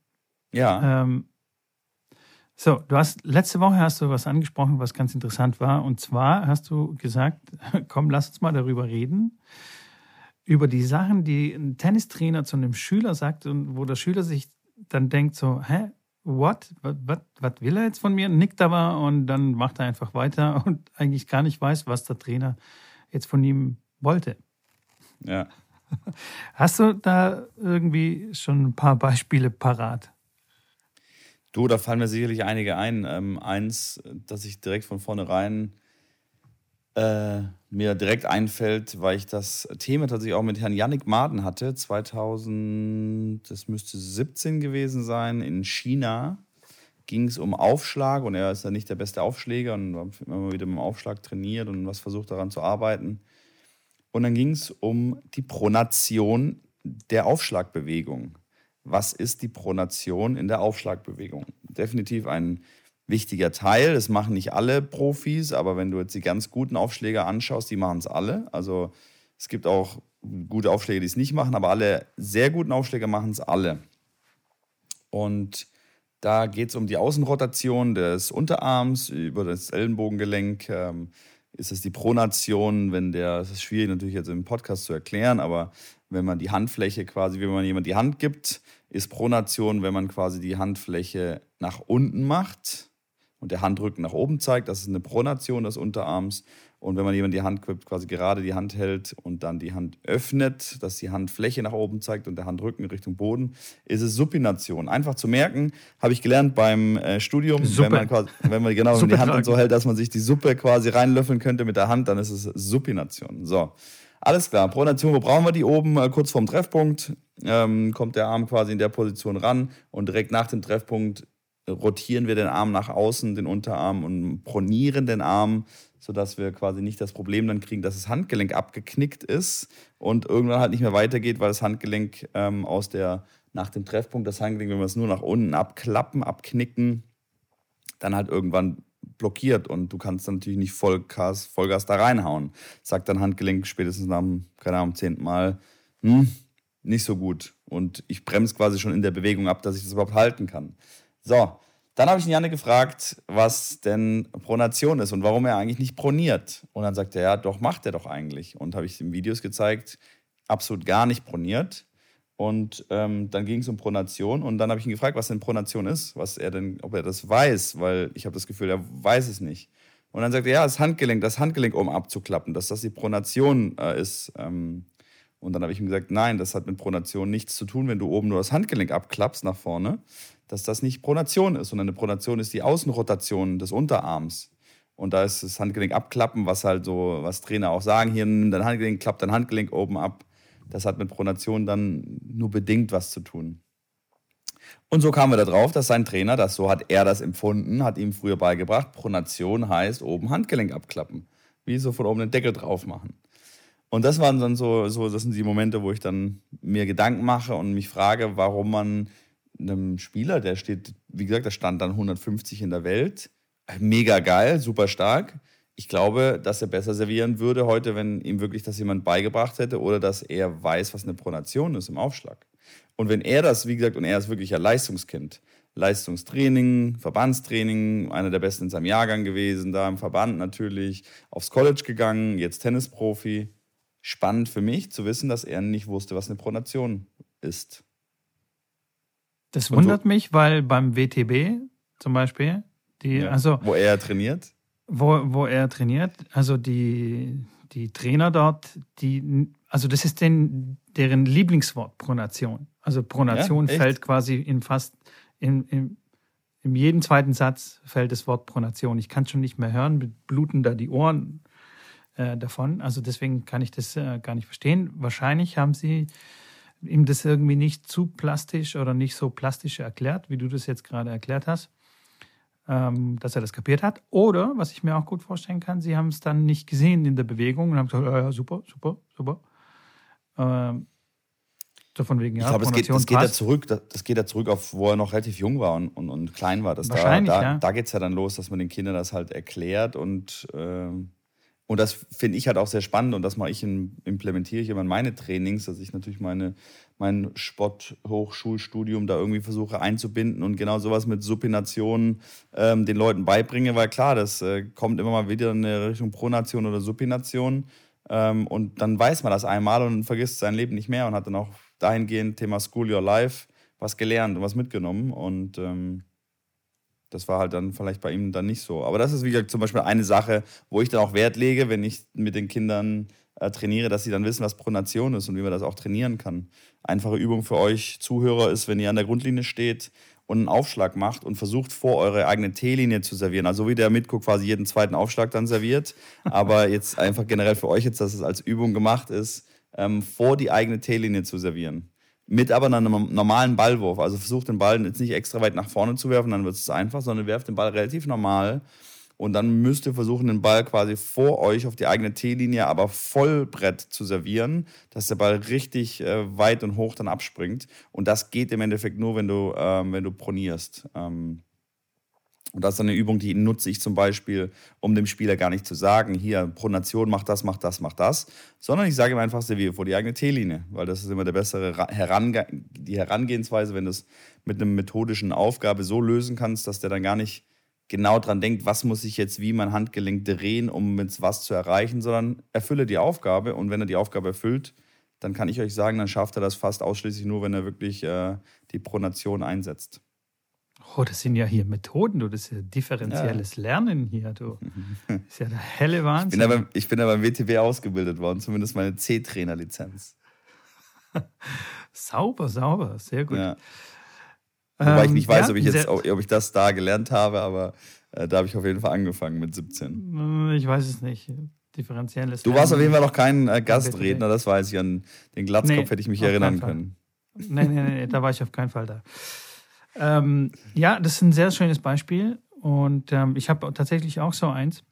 Ja. Ähm, so, du hast letzte Woche hast du was angesprochen, was ganz interessant war. Und zwar hast du gesagt, komm, lass uns mal darüber reden. Über die Sachen, die ein Tennistrainer zu einem Schüler sagt und wo der Schüler sich dann denkt so, hä, what? Was will er jetzt von mir? Nickt aber und dann macht er einfach weiter und eigentlich gar nicht weiß, was der Trainer jetzt von ihm wollte. Ja. Hast du da irgendwie schon ein paar Beispiele parat? Du, da fallen mir sicherlich einige ein. Ähm, eins, das ich direkt von vornherein äh, mir direkt einfällt, weil ich das Thema tatsächlich auch mit Herrn Yannick Maden hatte, 2000, das müsste 17 gewesen sein, in China ging es um Aufschlag und er ist ja nicht der beste Aufschläger und hat immer wieder mit dem Aufschlag trainiert und was versucht daran zu arbeiten. Und dann ging es um die Pronation der Aufschlagbewegung. Was ist die Pronation in der Aufschlagbewegung? Definitiv ein wichtiger Teil. Das machen nicht alle Profis, aber wenn du jetzt die ganz guten Aufschläger anschaust, die machen es alle. Also es gibt auch gute Aufschläger, die es nicht machen, aber alle sehr guten Aufschläger machen es alle. Und da geht es um die Außenrotation des Unterarms über das Ellenbogengelenk. Ähm, ist es die Pronation, wenn der, das ist schwierig natürlich jetzt im Podcast zu erklären, aber wenn man die Handfläche quasi, wenn man jemand die Hand gibt, ist Pronation, wenn man quasi die Handfläche nach unten macht und der Handrücken nach oben zeigt, das ist eine Pronation des Unterarms. Und wenn man jemand die Hand quasi gerade die Hand hält und dann die Hand öffnet, dass die Handfläche nach oben zeigt und der Handrücken Richtung Boden, ist es Supination. Einfach zu merken, habe ich gelernt beim äh, Studium, wenn man, quasi, wenn man genau wenn die Hand so hält, dass man sich die Suppe quasi reinlöffeln könnte mit der Hand, dann ist es Supination. So. Alles klar, Pronation, wo brauchen wir die oben? Äh, kurz vorm Treffpunkt ähm, kommt der Arm quasi in der Position ran und direkt nach dem Treffpunkt rotieren wir den Arm nach außen, den Unterarm und pronieren den Arm sodass wir quasi nicht das Problem dann kriegen, dass das Handgelenk abgeknickt ist und irgendwann halt nicht mehr weitergeht, weil das Handgelenk ähm, aus der, nach dem Treffpunkt, das Handgelenk, wenn wir es nur nach unten abklappen, abknicken, dann halt irgendwann blockiert und du kannst dann natürlich nicht Vollgas, Vollgas da reinhauen. Sagt dann Handgelenk spätestens nach dem, keine Ahnung, zehnten Mal, hm, nicht so gut. Und ich bremse quasi schon in der Bewegung ab, dass ich das überhaupt halten kann. So, dann habe ich Janne gefragt, was denn Pronation ist und warum er eigentlich nicht proniert. Und dann sagt er, ja, doch, macht er doch eigentlich. Und habe ich ihm Videos gezeigt, absolut gar nicht proniert. Und ähm, dann ging es um Pronation und dann habe ich ihn gefragt, was denn Pronation ist, was er denn, ob er das weiß, weil ich habe das Gefühl, er weiß es nicht. Und dann sagt er, ja, das Handgelenk, das Handgelenk um abzuklappen, dass das die Pronation äh, ist. Ähm, und dann habe ich ihm gesagt, nein, das hat mit Pronation nichts zu tun, wenn du oben nur das Handgelenk abklappst nach vorne, dass das nicht Pronation ist, sondern eine Pronation ist die Außenrotation des Unterarms. Und da ist das Handgelenk abklappen, was halt so, was Trainer auch sagen, hier nimm dein Handgelenk, klappt dein Handgelenk oben ab. Das hat mit Pronation dann nur bedingt was zu tun. Und so kamen wir darauf, dass sein Trainer, das so hat er das empfunden, hat ihm früher beigebracht, Pronation heißt oben Handgelenk abklappen. Wie so von oben den Deckel drauf machen. Und das waren dann so, so, das sind die Momente, wo ich dann mir Gedanken mache und mich frage, warum man einem Spieler, der steht, wie gesagt, der stand dann 150 in der Welt, mega geil, super stark. Ich glaube, dass er besser servieren würde heute, wenn ihm wirklich das jemand beigebracht hätte oder dass er weiß, was eine Pronation ist im Aufschlag. Und wenn er das, wie gesagt, und er ist wirklich ein Leistungskind, Leistungstraining, Verbandstraining, einer der besten in seinem Jahrgang gewesen, da im Verband natürlich, aufs College gegangen, jetzt Tennisprofi. Spannend für mich zu wissen, dass er nicht wusste, was eine Pronation ist. Das wundert so, mich, weil beim WTB zum Beispiel, die, ja, also. Wo er trainiert? Wo, wo er trainiert, also die, die Trainer dort, die, also das ist den, deren Lieblingswort, Pronation. Also Pronation ja, fällt quasi in fast, in, in, in jedem zweiten Satz fällt das Wort Pronation. Ich kann es schon nicht mehr hören, bluten da die Ohren äh, davon. Also deswegen kann ich das äh, gar nicht verstehen. Wahrscheinlich haben sie ihm das irgendwie nicht zu plastisch oder nicht so plastisch erklärt, wie du das jetzt gerade erklärt hast, ähm, dass er das kapiert hat. Oder, was ich mir auch gut vorstellen kann, sie haben es dann nicht gesehen in der Bewegung und haben gesagt, ja, super, super, super. Ähm, so von wegen, ja, ich glaube, es geht, das geht, ja zurück, das geht ja zurück auf, wo er noch relativ jung war und, und, und klein war. Das Wahrscheinlich, da da, ja. da geht es ja dann los, dass man den Kindern das halt erklärt und ähm, und das finde ich halt auch sehr spannend und das mache ich in, implementiere ich immer in meine Trainings, dass ich natürlich meine, mein Sporthochschulstudium da irgendwie versuche einzubinden und genau sowas mit Supination ähm, den Leuten beibringe, weil klar, das äh, kommt immer mal wieder in Richtung Pronation oder Supination ähm, und dann weiß man das einmal und vergisst sein Leben nicht mehr und hat dann auch dahingehend Thema School Your Life was gelernt und was mitgenommen und ähm, das war halt dann vielleicht bei ihm dann nicht so. Aber das ist, wie gesagt, zum Beispiel eine Sache, wo ich dann auch Wert lege, wenn ich mit den Kindern äh, trainiere, dass sie dann wissen, was Pronation ist und wie man das auch trainieren kann. Einfache Übung für euch Zuhörer ist, wenn ihr an der Grundlinie steht und einen Aufschlag macht und versucht, vor eure eigene T-Linie zu servieren. Also wie der Mitguck quasi jeden zweiten Aufschlag dann serviert. Aber jetzt einfach generell für euch jetzt, dass es als Übung gemacht ist, ähm, vor die eigene T-Linie zu servieren mit aber einem normalen Ballwurf. Also versucht den Ball jetzt nicht extra weit nach vorne zu werfen, dann wird es einfach, sondern werft den Ball relativ normal. Und dann müsst ihr versuchen, den Ball quasi vor euch auf die eigene T-Linie, aber Vollbrett zu servieren, dass der Ball richtig äh, weit und hoch dann abspringt. Und das geht im Endeffekt nur, wenn du, ähm, wenn du pronierst. Ähm, und das ist eine Übung, die nutze ich zum Beispiel, um dem Spieler gar nicht zu sagen, hier, Pronation, mach das, mach das, mach das, sondern ich sage ihm einfach, serviere vor die eigene T-Linie, weil das ist immer der bessere Herange die Herangehensweise, wenn du es mit einer methodischen Aufgabe so lösen kannst, dass der dann gar nicht genau dran denkt, was muss ich jetzt wie mein Handgelenk drehen, um mit was zu erreichen, sondern erfülle die Aufgabe und wenn er die Aufgabe erfüllt, dann kann ich euch sagen, dann schafft er das fast ausschließlich nur, wenn er wirklich äh, die Pronation einsetzt. Oh, das sind ja hier Methoden, du. Das ist ja differenzielles ja. Lernen hier, du. Das ist ja der helle Wahnsinn. Ich bin, ja beim, ich bin ja beim WTW ausgebildet worden, zumindest meine C-Trainer-Lizenz. sauber, sauber, sehr gut. Ja. Wobei ich nicht weiß, ob, ich jetzt, ob ich das da gelernt habe, aber äh, da habe ich auf jeden Fall angefangen mit 17. Äh, ich weiß es nicht. Differenzielles Du warst auf jeden Fall noch kein äh, Gastredner, das weiß ich. An den Glatzkopf nee, hätte ich mich erinnern können. Nein, nein, nein, da war ich auf keinen Fall da. Ähm, ja, das ist ein sehr schönes Beispiel. Und ähm, ich habe tatsächlich auch so eins,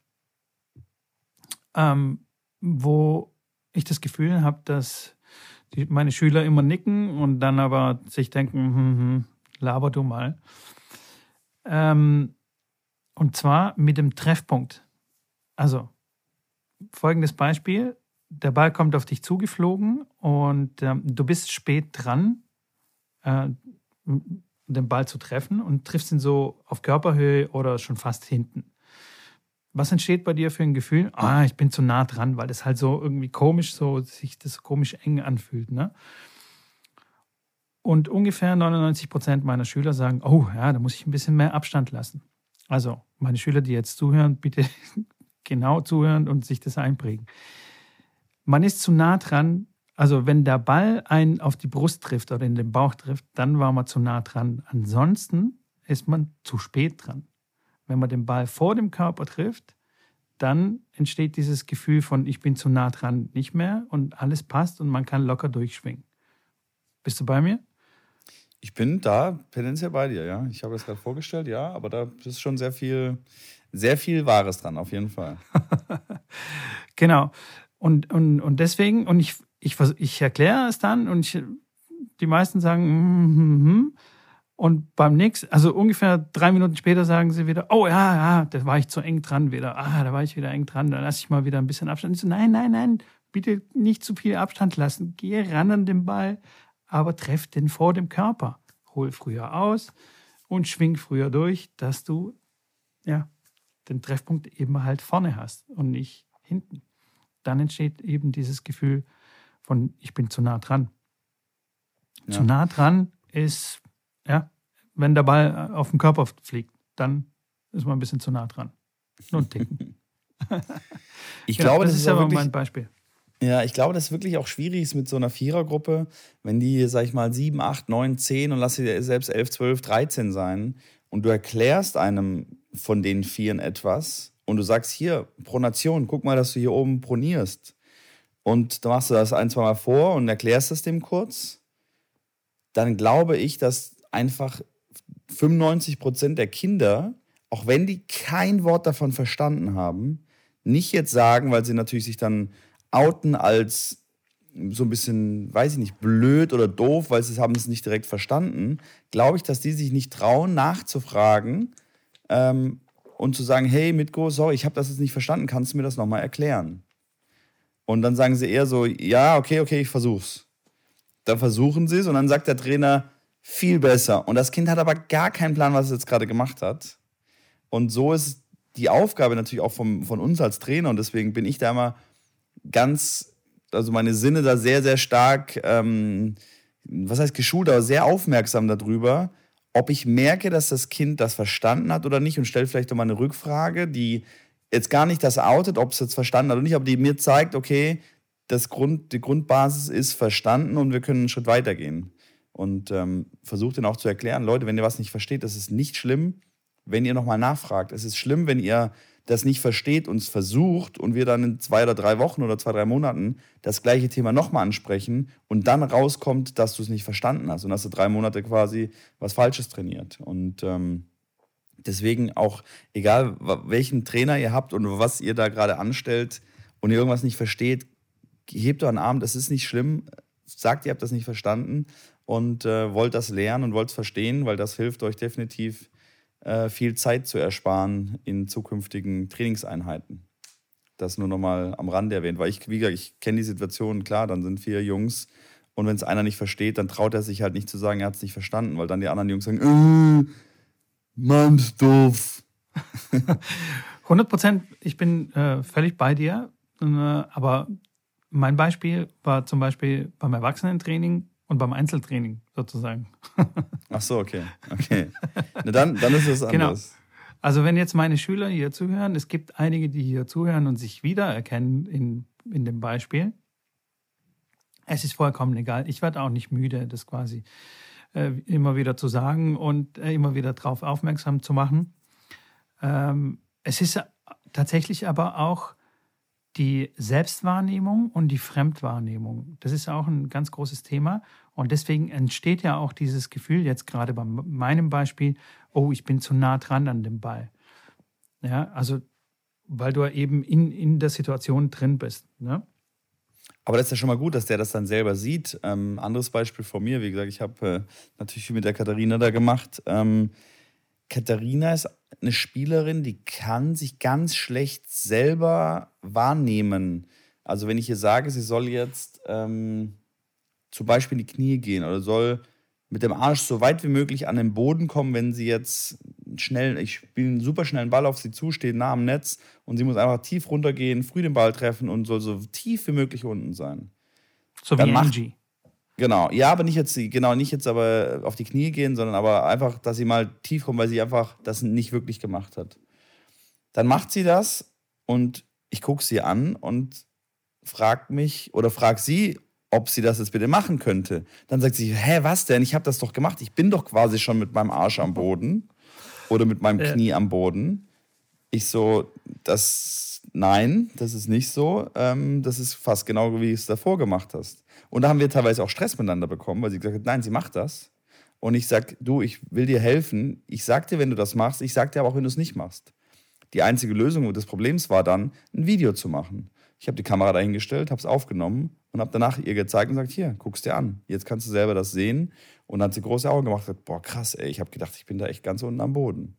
ähm, wo ich das Gefühl habe, dass die, meine Schüler immer nicken und dann aber sich denken, hm, hm laber du mal. Ähm, und zwar mit dem Treffpunkt. Also, folgendes Beispiel. Der Ball kommt auf dich zugeflogen und ähm, du bist spät dran. Äh, den Ball zu treffen und triffst ihn so auf Körperhöhe oder schon fast hinten. Was entsteht bei dir für ein Gefühl? Ah, ich bin zu nah dran, weil das halt so irgendwie komisch, so sich das komisch eng anfühlt. Ne? Und ungefähr 99 Prozent meiner Schüler sagen, oh ja, da muss ich ein bisschen mehr Abstand lassen. Also meine Schüler, die jetzt zuhören, bitte genau zuhören und sich das einprägen. Man ist zu nah dran, also wenn der Ball einen auf die Brust trifft oder in den Bauch trifft, dann war man zu nah dran. Ansonsten ist man zu spät dran. Wenn man den Ball vor dem Körper trifft, dann entsteht dieses Gefühl von, ich bin zu nah dran nicht mehr und alles passt und man kann locker durchschwingen. Bist du bei mir? Ich bin da tendenziell bei dir, ja. Ich habe das gerade vorgestellt, ja, aber da ist schon sehr viel, sehr viel Wahres dran, auf jeden Fall. genau. Und, und, und deswegen, und ich, ich, ich erkläre es dann und ich, die meisten sagen, mm, mm, mm, und beim nächsten, also ungefähr drei Minuten später sagen sie wieder, oh ja, ja, da war ich zu eng dran wieder. Ah, da war ich wieder eng dran, dann lasse ich mal wieder ein bisschen Abstand. Ich so, nein, nein, nein, bitte nicht zu viel Abstand lassen. Geh ran an den Ball, aber treff den vor dem Körper. Hol früher aus und schwing früher durch, dass du ja, den Treffpunkt eben halt vorne hast und nicht hinten. Dann entsteht eben dieses Gefühl von, ich bin zu nah dran. Ja. Zu nah dran ist, ja, wenn der Ball auf den Körper fliegt, dann ist man ein bisschen zu nah dran. Nur ein Ticken. ich ja, glaube, das, das ist aber mein Beispiel. Ja, ich glaube, das ist wirklich auch schwierig mit so einer Vierergruppe, wenn die, sag ich mal, 7, 8, 9, 10 und lass sie selbst 11, 12, 13 sein und du erklärst einem von den Vieren etwas und du sagst, hier, Pronation, guck mal, dass du hier oben pronierst. Und dann machst du das ein, zwei Mal vor und erklärst es dem kurz, dann glaube ich, dass einfach 95 Prozent der Kinder, auch wenn die kein Wort davon verstanden haben, nicht jetzt sagen, weil sie natürlich sich dann outen als so ein bisschen, weiß ich nicht, blöd oder doof, weil sie haben es nicht direkt verstanden, glaube ich, dass die sich nicht trauen, nachzufragen ähm, und zu sagen, hey Mitko, sorry, ich habe das jetzt nicht verstanden, kannst du mir das nochmal erklären? Und dann sagen sie eher so, ja, okay, okay, ich versuch's. Dann versuchen sie es und dann sagt der Trainer, viel besser. Und das Kind hat aber gar keinen Plan, was es jetzt gerade gemacht hat. Und so ist die Aufgabe natürlich auch vom, von uns als Trainer und deswegen bin ich da immer ganz, also meine Sinne da sehr, sehr stark, ähm, was heißt geschult, aber sehr aufmerksam darüber, ob ich merke, dass das Kind das verstanden hat oder nicht und stelle vielleicht nochmal eine Rückfrage, die jetzt gar nicht das outet, ob es jetzt verstanden hat oder nicht, aber die mir zeigt, okay, das Grund, die Grundbasis ist verstanden und wir können einen Schritt weitergehen. Und ähm, versucht dann auch zu erklären, Leute, wenn ihr was nicht versteht, das ist nicht schlimm, wenn ihr nochmal nachfragt. Es ist schlimm, wenn ihr das nicht versteht, uns versucht und wir dann in zwei oder drei Wochen oder zwei, drei Monaten das gleiche Thema nochmal ansprechen und dann rauskommt, dass du es nicht verstanden hast und hast du drei Monate quasi was Falsches trainiert. Und ähm, deswegen auch, egal welchen Trainer ihr habt und was ihr da gerade anstellt und ihr irgendwas nicht versteht, hebt euren Arm, das ist nicht schlimm, sagt, ihr habt das nicht verstanden und äh, wollt das lernen und wollt es verstehen, weil das hilft euch definitiv äh, viel Zeit zu ersparen in zukünftigen Trainingseinheiten. Das nur nochmal am Rande erwähnt, weil ich, wie gesagt, ich kenne die Situation, klar, dann sind vier Jungs und wenn es einer nicht versteht, dann traut er sich halt nicht zu sagen, er hat es nicht verstanden, weil dann die anderen Jungs sagen, äh, Mann, doof. 100 Prozent, ich bin äh, völlig bei dir, äh, aber mein Beispiel war zum Beispiel beim Erwachsenentraining und beim Einzeltraining sozusagen. Ach so, okay. Okay. Na dann, dann ist es genau. anders. Genau. Also wenn jetzt meine Schüler hier zuhören, es gibt einige, die hier zuhören und sich wiedererkennen in, in dem Beispiel. Es ist vollkommen egal. Ich werde auch nicht müde, das quasi äh, immer wieder zu sagen und äh, immer wieder darauf aufmerksam zu machen. Ähm, es ist tatsächlich aber auch die Selbstwahrnehmung und die Fremdwahrnehmung. Das ist auch ein ganz großes Thema. Und deswegen entsteht ja auch dieses Gefühl, jetzt gerade bei meinem Beispiel, oh, ich bin zu nah dran an dem Ball. Ja, also, weil du eben in, in der Situation drin bist. Ne? Aber das ist ja schon mal gut, dass der das dann selber sieht. Ähm, anderes Beispiel von mir, wie gesagt, ich habe äh, natürlich viel mit der Katharina da gemacht. Ähm, Katharina ist eine Spielerin, die kann sich ganz schlecht selber wahrnehmen. Also wenn ich ihr sage, sie soll jetzt ähm, zum Beispiel in die Knie gehen oder soll mit dem Arsch so weit wie möglich an den Boden kommen, wenn sie jetzt schnell, ich spiele einen super schnellen Ball auf sie zu, steht nah am Netz und sie muss einfach tief runtergehen, früh den Ball treffen und soll so tief wie möglich unten sein. So Dann wie macht, Angie. Genau, ja, aber nicht jetzt, genau, nicht jetzt aber auf die Knie gehen, sondern aber einfach, dass sie mal tief kommt, weil sie einfach das nicht wirklich gemacht hat. Dann macht sie das und ich gucke sie an und frag mich oder frag sie, ob sie das jetzt bitte machen könnte. Dann sagt sie, hä, was denn? Ich habe das doch gemacht. Ich bin doch quasi schon mit meinem Arsch am Boden oder mit meinem Knie am Boden. Ich so, das, nein, das ist nicht so. Ähm, das ist fast genau wie du es davor gemacht hast. Und da haben wir teilweise auch Stress miteinander bekommen, weil sie gesagt hat, nein, sie macht das. und ich sag, du, ich will dir helfen. Ich sag dir, wenn du das machst, ich sag dir aber auch, wenn du es nicht machst. Die einzige Lösung des Problems war dann, ein Video zu machen. Ich habe die Kamera dahingestellt, habe es aufgenommen und habe danach ihr gezeigt und gesagt, hier, guck's dir an. Jetzt kannst du selber das sehen. Und dann hat sie große Augen gemacht und gesagt, boah, krass, ey, ich habe gedacht, ich bin da echt ganz unten am Boden.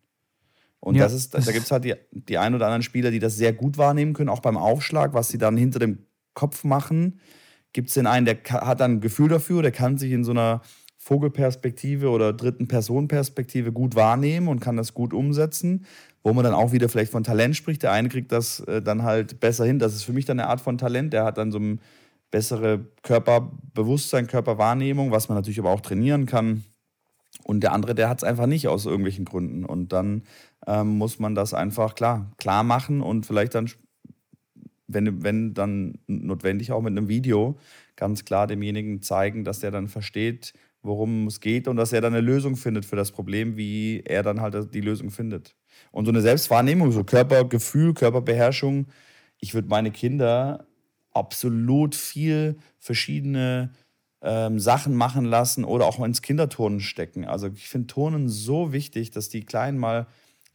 Und ja, das ist, da gibt es halt die, die ein oder anderen Spieler, die das sehr gut wahrnehmen können, auch beim Aufschlag, was sie dann hinter dem Kopf machen. Gibt es den einen, der hat dann ein Gefühl dafür, der kann sich in so einer Vogelperspektive oder dritten Personenperspektive gut wahrnehmen und kann das gut umsetzen, wo man dann auch wieder vielleicht von Talent spricht. Der eine kriegt das äh, dann halt besser hin. Das ist für mich dann eine Art von Talent. Der hat dann so ein bessere Körperbewusstsein, Körperwahrnehmung, was man natürlich aber auch trainieren kann. Und der andere, der hat es einfach nicht aus irgendwelchen Gründen. Und dann ähm, muss man das einfach klar, klar machen und vielleicht dann, wenn, wenn dann notwendig auch mit einem Video, ganz klar demjenigen zeigen, dass der dann versteht, worum es geht und dass er dann eine Lösung findet für das Problem, wie er dann halt die Lösung findet. Und so eine Selbstwahrnehmung, so Körpergefühl, Körperbeherrschung, ich würde meine Kinder absolut viel verschiedene ähm, Sachen machen lassen oder auch ins Kinderturnen stecken. Also ich finde Turnen so wichtig, dass die Kleinen mal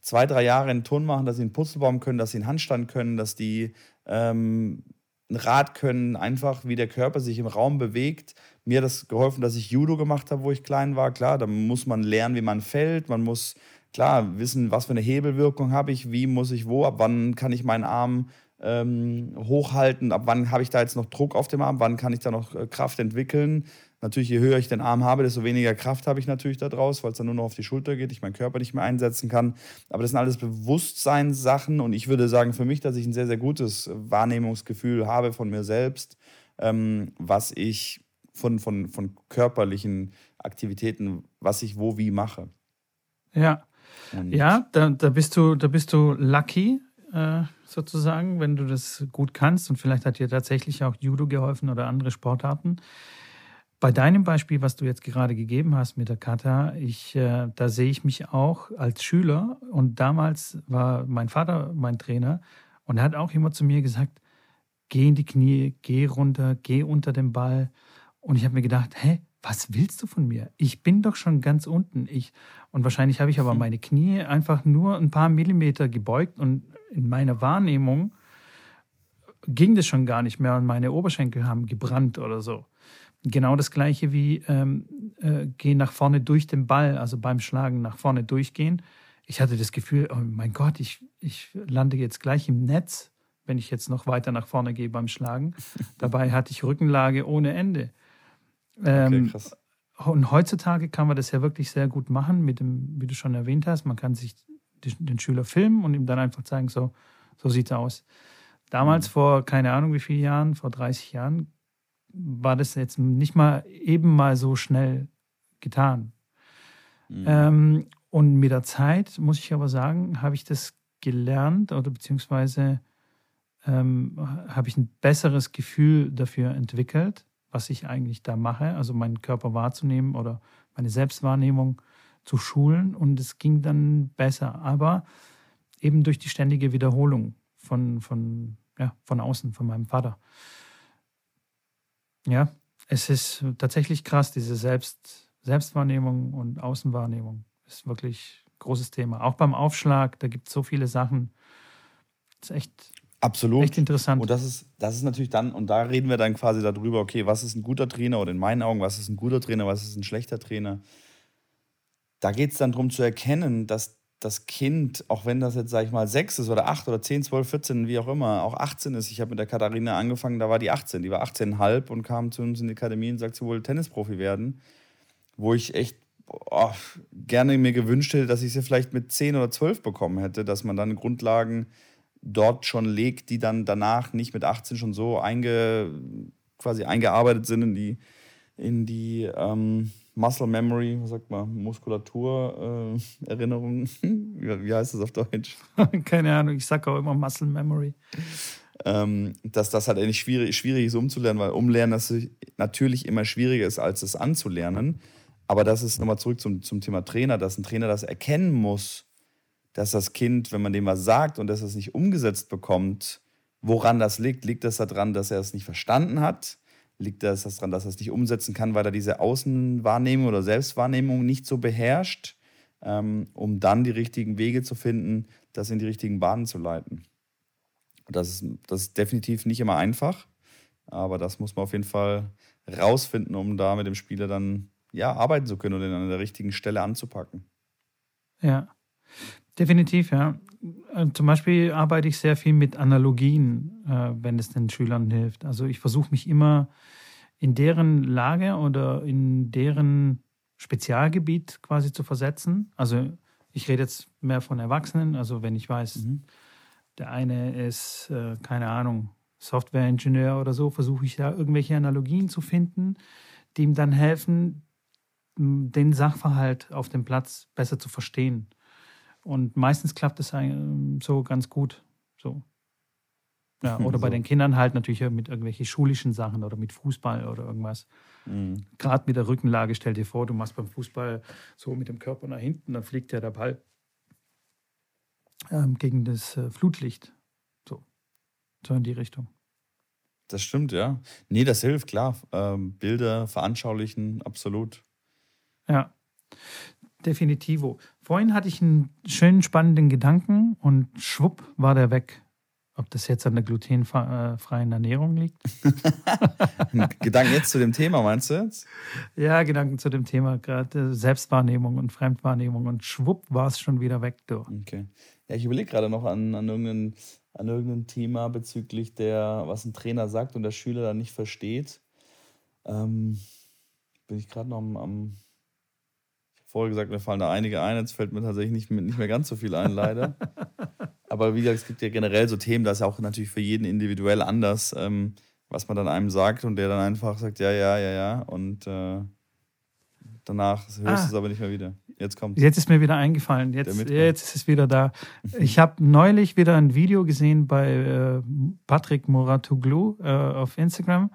zwei, drei Jahre einen Turn machen, dass sie einen Putzelbaum können, dass sie einen Handstand können, dass die ähm, ein Rad können, einfach wie der Körper sich im Raum bewegt. Mir hat das geholfen, dass ich Judo gemacht habe, wo ich klein war. Klar, da muss man lernen, wie man fällt. Man muss klar wissen, was für eine Hebelwirkung habe ich, wie muss ich wo, ab wann kann ich meinen Arm ähm, hochhalten, ab wann habe ich da jetzt noch Druck auf dem Arm, wann kann ich da noch äh, Kraft entwickeln. Natürlich, je höher ich den Arm habe, desto weniger Kraft habe ich natürlich da draus, weil es dann nur noch auf die Schulter geht, ich meinen Körper nicht mehr einsetzen kann. Aber das sind alles Bewusstseinssachen und ich würde sagen für mich, dass ich ein sehr, sehr gutes Wahrnehmungsgefühl habe von mir selbst, ähm, was ich von, von, von körperlichen Aktivitäten, was ich wo wie mache. Ja. Und ja, da, da, bist du, da bist du lucky, äh, sozusagen, wenn du das gut kannst. Und vielleicht hat dir tatsächlich auch Judo geholfen oder andere Sportarten. Bei deinem Beispiel, was du jetzt gerade gegeben hast mit der Kata, ich, äh, da sehe ich mich auch als Schüler. Und damals war mein Vater mein Trainer und er hat auch immer zu mir gesagt, geh in die Knie, geh runter, geh unter den Ball. Und ich habe mir gedacht, hä, was willst du von mir? Ich bin doch schon ganz unten. Ich, und wahrscheinlich habe ich aber meine Knie einfach nur ein paar Millimeter gebeugt und in meiner Wahrnehmung ging das schon gar nicht mehr und meine Oberschenkel haben gebrannt oder so. Genau das gleiche wie ähm, äh, gehen nach vorne durch den Ball, also beim Schlagen nach vorne durchgehen. Ich hatte das Gefühl, oh mein Gott, ich, ich lande jetzt gleich im Netz, wenn ich jetzt noch weiter nach vorne gehe beim Schlagen. Dabei hatte ich Rückenlage ohne Ende. Ähm, okay, und heutzutage kann man das ja wirklich sehr gut machen, mit dem, wie du schon erwähnt hast. Man kann sich den Schüler filmen und ihm dann einfach zeigen, so, so sieht es aus. Damals, mhm. vor keine Ahnung wie vielen Jahren, vor 30 Jahren, war das jetzt nicht mal eben mal so schnell getan. Mhm. Ähm, und mit der Zeit, muss ich aber sagen, habe ich das gelernt oder beziehungsweise ähm, habe ich ein besseres Gefühl dafür entwickelt, was ich eigentlich da mache, also meinen Körper wahrzunehmen oder meine Selbstwahrnehmung zu schulen und es ging dann besser. Aber eben durch die ständige Wiederholung von, von, ja, von außen, von meinem Vater. Ja, es ist tatsächlich krass, diese Selbst, Selbstwahrnehmung und Außenwahrnehmung ist wirklich ein großes Thema. Auch beim Aufschlag, da gibt es so viele Sachen. Das ist echt, Absolut. echt interessant. Und das ist, das ist natürlich dann, und da reden wir dann quasi darüber, okay, was ist ein guter Trainer oder in meinen Augen, was ist ein guter Trainer, was ist ein schlechter Trainer da geht es dann darum zu erkennen, dass das Kind, auch wenn das jetzt, sag ich mal, sechs ist oder acht oder zehn, zwölf, 14, wie auch immer, auch 18 ist. Ich habe mit der Katharina angefangen, da war die 18. Die war 18,5 und kam zu uns in die Akademie und sagt, sie wohl Tennisprofi werden. Wo ich echt oh, gerne mir gewünscht hätte, dass ich sie vielleicht mit 10 oder 12 bekommen hätte, dass man dann Grundlagen dort schon legt, die dann danach nicht mit 18 schon so einge, quasi eingearbeitet sind in die, in die ähm, Muscle Memory, was sagt man, Muskulatur, äh, Erinnerung. wie, heißt das auf Deutsch? Keine Ahnung, ich sage auch immer Muscle Memory. Ähm, dass das halt eigentlich schwierig, schwierig ist umzulernen, weil umlernen das natürlich immer schwieriger ist, als es anzulernen. Aber das ist nochmal zurück zum, zum Thema Trainer, dass ein Trainer das erkennen muss, dass das Kind, wenn man dem was sagt und dass es nicht umgesetzt bekommt, woran das liegt. Liegt das daran, dass er es nicht verstanden hat? Liegt das daran, dass er es nicht umsetzen kann, weil er diese Außenwahrnehmung oder Selbstwahrnehmung nicht so beherrscht, ähm, um dann die richtigen Wege zu finden, das in die richtigen Bahnen zu leiten? Das ist, das ist definitiv nicht immer einfach, aber das muss man auf jeden Fall rausfinden, um da mit dem Spieler dann ja, arbeiten zu können und ihn an der richtigen Stelle anzupacken. Ja, definitiv, ja. Äh, zum Beispiel arbeite ich sehr viel mit Analogien, äh, wenn es den Schülern hilft. Also ich versuche mich immer in deren Lage oder in deren Spezialgebiet quasi zu versetzen. Also ich rede jetzt mehr von Erwachsenen. Also wenn ich weiß, mhm. der eine ist, äh, keine Ahnung, Softwareingenieur oder so, versuche ich da irgendwelche Analogien zu finden, die ihm dann helfen, den Sachverhalt auf dem Platz besser zu verstehen. Und meistens klappt es so ganz gut. So. Ja, oder so. bei den Kindern halt natürlich mit irgendwelchen schulischen Sachen oder mit Fußball oder irgendwas. Mhm. Gerade mit der Rückenlage, stell dir vor, du machst beim Fußball so mit dem Körper nach hinten, dann fliegt ja der Ball ähm, gegen das äh, Flutlicht. So. So in die Richtung. Das stimmt, ja. Nee, das hilft, klar. Ähm, Bilder veranschaulichen, absolut. Ja, definitivo. Vorhin hatte ich einen schönen, spannenden Gedanken und schwupp war der weg. Ob das jetzt an der glutenfreien Ernährung liegt? Gedanken jetzt zu dem Thema, meinst du jetzt? Ja, Gedanken zu dem Thema, gerade Selbstwahrnehmung und Fremdwahrnehmung und schwupp war es schon wieder weg. Du. Okay. Ja, ich überlege gerade noch an, an, irgendein, an irgendein Thema bezüglich der, was ein Trainer sagt und der Schüler dann nicht versteht. Ähm, bin ich gerade noch am, am vorher gesagt, mir fallen da einige ein. Jetzt fällt mir tatsächlich nicht, nicht mehr ganz so viel ein, leider. Aber wie gesagt, es gibt ja generell so Themen, das ist auch natürlich für jeden individuell anders, ähm, was man dann einem sagt und der dann einfach sagt, ja, ja, ja, ja. Und äh, danach hörst du ah, es aber nicht mehr wieder. Jetzt kommt Jetzt ist mir wieder eingefallen. Jetzt, jetzt ist es wieder da. Ich habe neulich wieder ein Video gesehen bei äh, Patrick Moratoglu äh, auf Instagram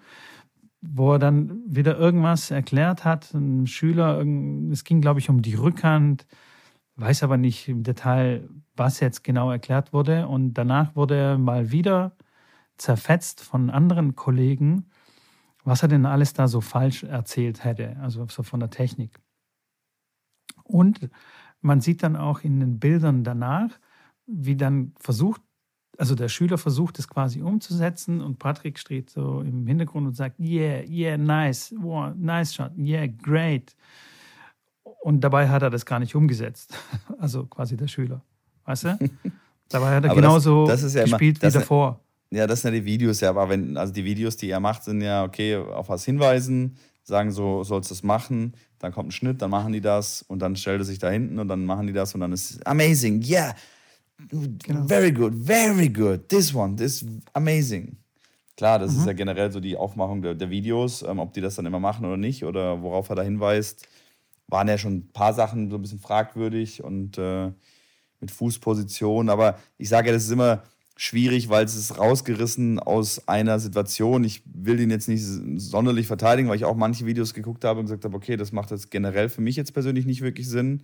wo er dann wieder irgendwas erklärt hat. Ein Schüler, es ging, glaube ich, um die Rückhand, weiß aber nicht im Detail, was jetzt genau erklärt wurde. Und danach wurde er mal wieder zerfetzt von anderen Kollegen, was er denn alles da so falsch erzählt hätte, also so von der Technik. Und man sieht dann auch in den Bildern danach, wie dann versucht also der Schüler versucht es quasi umzusetzen und Patrick steht so im Hintergrund und sagt, yeah, yeah, nice, wow, nice shot, yeah, great. Und dabei hat er das gar nicht umgesetzt. Also quasi der Schüler. Weißt du? Dabei hat er genauso das, das ja gespielt immer, wie davor. Ja, das sind ja die Videos, ja, aber wenn, also die Videos, die er macht, sind ja, okay, auf was hinweisen, sagen so, sollst du das machen, dann kommt ein Schnitt, dann machen die das und dann stellt er sich da hinten und dann machen die das und dann ist amazing, yeah, Genau. Very good, very good. This one, this amazing. Klar, das mhm. ist ja generell so die Aufmachung der, der Videos, ähm, ob die das dann immer machen oder nicht oder worauf er da hinweist. Waren ja schon ein paar Sachen so ein bisschen fragwürdig und äh, mit Fußposition. Aber ich sage ja, das ist immer schwierig, weil es ist rausgerissen aus einer Situation. Ich will ihn jetzt nicht sonderlich verteidigen, weil ich auch manche Videos geguckt habe und gesagt habe, okay, das macht jetzt generell für mich jetzt persönlich nicht wirklich Sinn.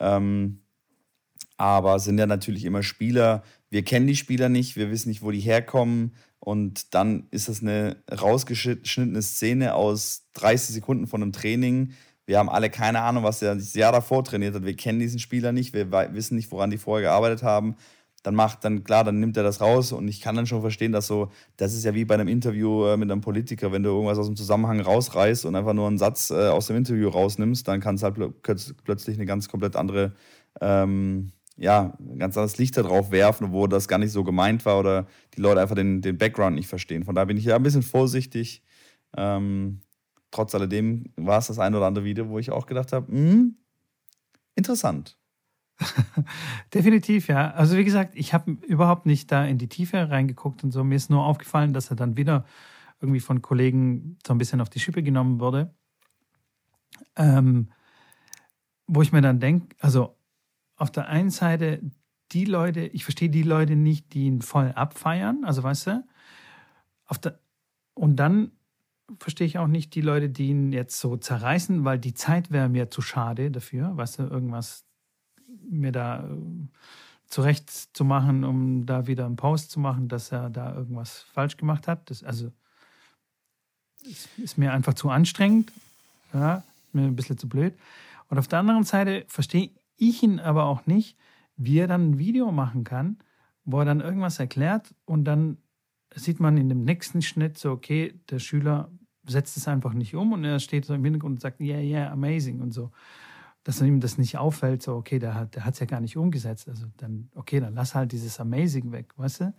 Ähm, aber sind ja natürlich immer Spieler. Wir kennen die Spieler nicht, wir wissen nicht, wo die herkommen. Und dann ist das eine rausgeschnittene Szene aus 30 Sekunden von einem Training. Wir haben alle keine Ahnung, was er das Jahr davor trainiert hat. Wir kennen diesen Spieler nicht, wir wissen nicht, woran die vorher gearbeitet haben. Dann macht dann, klar, dann nimmt er das raus und ich kann dann schon verstehen, dass so, das ist ja wie bei einem Interview äh, mit einem Politiker, wenn du irgendwas aus dem Zusammenhang rausreißt und einfach nur einen Satz äh, aus dem Interview rausnimmst, dann kann es halt plötzlich eine ganz komplett andere ähm, ja, ein ganz anderes Licht darauf werfen, wo das gar nicht so gemeint war oder die Leute einfach den, den Background nicht verstehen. Von daher bin ich ja ein bisschen vorsichtig. Ähm, trotz alledem war es das ein oder andere Video, wo ich auch gedacht habe, hm, interessant. Definitiv, ja. Also wie gesagt, ich habe überhaupt nicht da in die Tiefe reingeguckt und so. Mir ist nur aufgefallen, dass er dann wieder irgendwie von Kollegen so ein bisschen auf die Schippe genommen wurde. Ähm, wo ich mir dann denke, also auf der einen Seite die Leute, ich verstehe die Leute nicht, die ihn voll abfeiern, also weißt du, auf der, und dann verstehe ich auch nicht die Leute, die ihn jetzt so zerreißen, weil die Zeit wäre mir zu schade dafür, weißt du, irgendwas mir da äh, zurecht zu machen, um da wieder einen Post zu machen, dass er da irgendwas falsch gemacht hat. Das, also ist, mir einfach zu anstrengend. Ja, mir ein bisschen zu blöd. Und auf der anderen Seite verstehe ich ihn aber auch nicht, wie er dann ein Video machen kann, wo er dann irgendwas erklärt und dann sieht man in dem nächsten Schnitt so, okay, der Schüler setzt es einfach nicht um und er steht so im Hintergrund und sagt, yeah, yeah, amazing und so. Dass ihm das nicht auffällt, so, okay, der hat es ja gar nicht umgesetzt. Also dann, okay, dann lass halt dieses amazing weg, weißt du?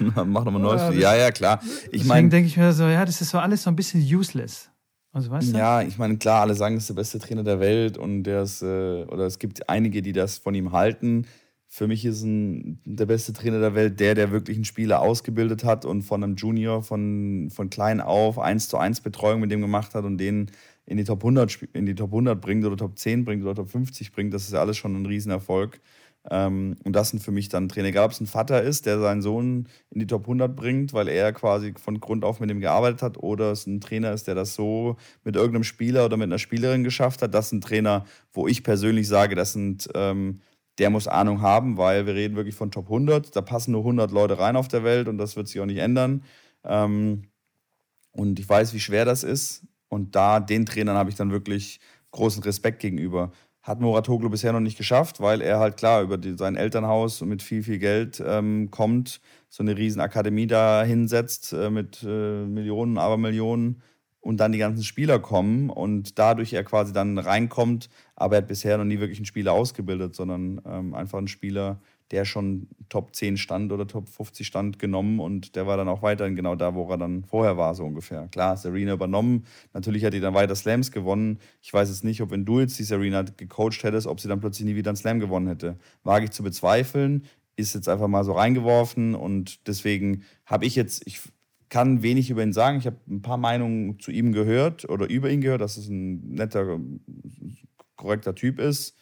Mach nochmal neues. Ja, ja, klar. Ich meine, denke ich mir so, ja, das ist so alles so ein bisschen useless. Also, weißt du? Ja, ich meine, klar, alle sagen, es ist der beste Trainer der Welt und der ist, äh, oder es gibt einige, die das von ihm halten. Für mich ist ein, der beste Trainer der Welt der, der wirklich einen Spieler ausgebildet hat und von einem Junior von, von klein auf 1 zu 1 Betreuung mit dem gemacht hat und den in die Top 100, in die Top 100 bringt oder Top 10 bringt oder Top 50 bringt. Das ist ja alles schon ein Riesenerfolg. Ähm, und das sind für mich dann Trainer. Egal, ob es ein Vater ist, der seinen Sohn in die Top 100 bringt, weil er quasi von Grund auf mit ihm gearbeitet hat, oder es ein Trainer ist, der das so mit irgendeinem Spieler oder mit einer Spielerin geschafft hat. Das sind Trainer, wo ich persönlich sage, das sind, ähm, der muss Ahnung haben, weil wir reden wirklich von Top 100. Da passen nur 100 Leute rein auf der Welt und das wird sich auch nicht ändern. Ähm, und ich weiß, wie schwer das ist. Und da den Trainern habe ich dann wirklich großen Respekt gegenüber. Hat Moratoglu bisher noch nicht geschafft, weil er halt klar über die, sein Elternhaus mit viel, viel Geld ähm, kommt, so eine riesen Akademie da hinsetzt äh, mit äh, Millionen, Abermillionen und dann die ganzen Spieler kommen und dadurch er quasi dann reinkommt, aber er hat bisher noch nie wirklich einen Spieler ausgebildet, sondern ähm, einfach einen Spieler, der schon Top 10 stand oder Top 50 stand, genommen und der war dann auch weiterhin genau da, wo er dann vorher war, so ungefähr. Klar, Serena übernommen. Natürlich hat die dann weiter Slams gewonnen. Ich weiß jetzt nicht, ob wenn du jetzt die Serena gecoacht hättest, ob sie dann plötzlich nie wieder einen Slam gewonnen hätte. Wage ich zu bezweifeln, ist jetzt einfach mal so reingeworfen und deswegen habe ich jetzt, ich kann wenig über ihn sagen. Ich habe ein paar Meinungen zu ihm gehört oder über ihn gehört, dass es ein netter, korrekter Typ ist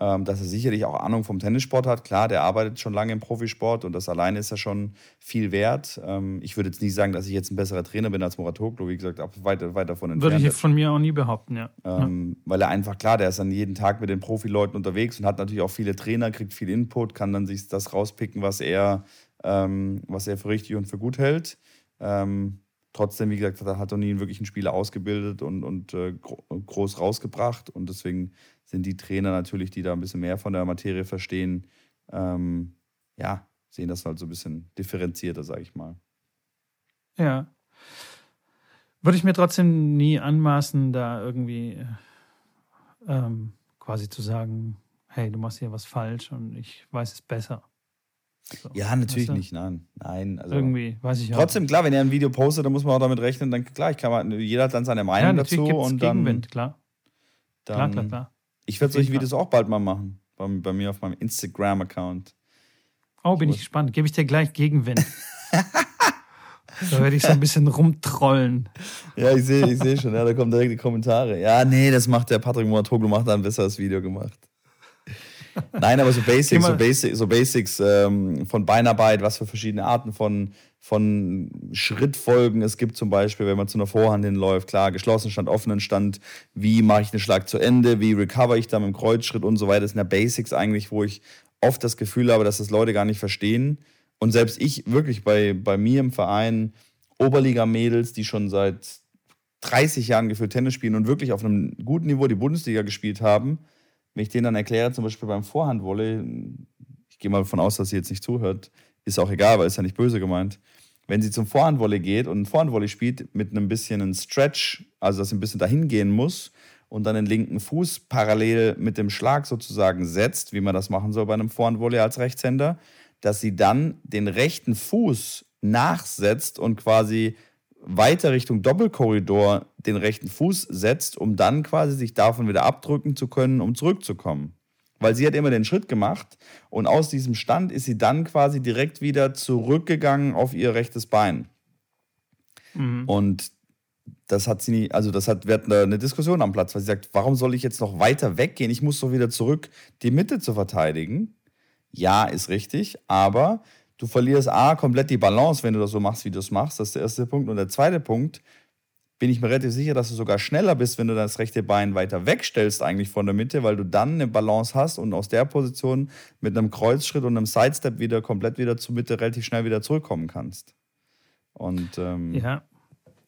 ähm, dass er sicherlich auch Ahnung vom Tennissport hat. Klar, der arbeitet schon lange im Profisport und das alleine ist ja schon viel wert. Ähm, ich würde jetzt nie sagen, dass ich jetzt ein besserer Trainer bin als Moratoglu, wie gesagt, weit, weit davon entfernt. Würde ich von mir auch nie behaupten, ja. Ähm, ja. Weil er einfach, klar, der ist dann jeden Tag mit den Profileuten unterwegs und hat natürlich auch viele Trainer, kriegt viel Input, kann dann sich das rauspicken, was er, ähm, was er für richtig und für gut hält. Ähm, trotzdem, wie gesagt, hat er nie wirklich einen Spieler ausgebildet und, und äh, groß rausgebracht und deswegen sind die Trainer natürlich, die da ein bisschen mehr von der Materie verstehen, ähm, ja, sehen das halt so ein bisschen differenzierter, sage ich mal. Ja. Würde ich mir trotzdem nie anmaßen, da irgendwie ähm, quasi zu sagen, hey, du machst hier was falsch und ich weiß es besser. So, ja, natürlich weißt du? nicht, nein. Nein, also irgendwie, weiß ich auch. Trotzdem, klar, wenn er ein Video postet, dann muss man auch damit rechnen, dann klar, ich kann mal, jeder hat dann seine Meinung ja, dazu und dann. Gegenwind, klar. Dann, klar, klar, klar. Ich werde solche Videos auch bald mal machen. Bei, bei mir auf meinem Instagram-Account. Oh, bin so. ich gespannt. Gebe ich dir gleich Gegenwind. da werde ich so ein bisschen rumtrollen. Ja, ich sehe ich seh schon. Ja, da kommen direkt die Kommentare. Ja, nee, das macht der Patrick Moatoglu, macht da ein besseres Video gemacht. Nein, aber so Basics, so, Basic, so Basics ähm, von Beinarbeit, was für verschiedene Arten von, von Schrittfolgen es gibt, zum Beispiel, wenn man zu einer Vorhand hinläuft, klar, geschlossenen Stand, offenen Stand, wie mache ich den Schlag zu Ende, wie recover ich da mit dem Kreuzschritt und so weiter. Das sind ja Basics eigentlich, wo ich oft das Gefühl habe, dass das Leute gar nicht verstehen. Und selbst ich wirklich bei, bei mir im Verein, Oberliga-Mädels, die schon seit 30 Jahren gefühlt Tennis spielen und wirklich auf einem guten Niveau die Bundesliga gespielt haben, wenn ich denen dann erkläre, zum Beispiel beim Vorhandvolley, ich gehe mal davon aus, dass sie jetzt nicht zuhört, ist auch egal, weil ist ja nicht böse gemeint. Wenn sie zum Vorhandvolley geht und ein Vorhandvolley spielt mit einem bisschen einen Stretch, also dass sie ein bisschen dahin gehen muss und dann den linken Fuß parallel mit dem Schlag sozusagen setzt, wie man das machen soll bei einem Vorhandvolley als Rechtshänder, dass sie dann den rechten Fuß nachsetzt und quasi weiter Richtung Doppelkorridor den rechten Fuß setzt, um dann quasi sich davon wieder abdrücken zu können, um zurückzukommen. Weil sie hat immer den Schritt gemacht und aus diesem Stand ist sie dann quasi direkt wieder zurückgegangen auf ihr rechtes Bein. Mhm. Und das hat sie nie, also das hat, wir hatten eine Diskussion am Platz, weil sie sagt, warum soll ich jetzt noch weiter weggehen? Ich muss doch wieder zurück, die Mitte zu verteidigen. Ja, ist richtig, aber du verlierst A, komplett die Balance, wenn du das so machst, wie du es machst. Das ist der erste Punkt. Und der zweite Punkt, bin ich mir relativ sicher, dass du sogar schneller bist, wenn du das rechte Bein weiter wegstellst eigentlich von der Mitte, weil du dann eine Balance hast und aus der Position mit einem Kreuzschritt und einem Sidestep wieder komplett wieder zur Mitte relativ schnell wieder zurückkommen kannst. Und ähm, ja,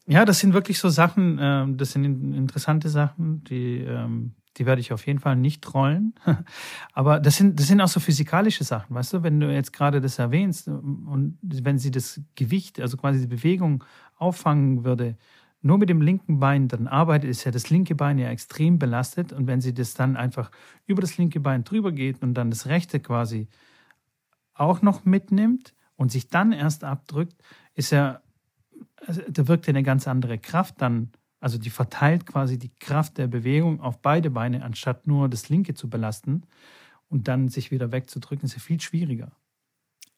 Ja, das sind wirklich so Sachen, äh, das sind interessante Sachen, die, ähm, die werde ich auf jeden Fall nicht rollen. Aber das sind, das sind auch so physikalische Sachen, weißt du, wenn du jetzt gerade das erwähnst und wenn sie das Gewicht, also quasi die Bewegung auffangen würde, nur mit dem linken Bein dann arbeitet, ist ja das linke Bein ja extrem belastet. Und wenn sie das dann einfach über das linke Bein drüber geht und dann das rechte quasi auch noch mitnimmt und sich dann erst abdrückt, ist ja, also da wirkt ja eine ganz andere Kraft dann. Also die verteilt quasi die Kraft der Bewegung auf beide Beine, anstatt nur das linke zu belasten und dann sich wieder wegzudrücken, ist ja viel schwieriger.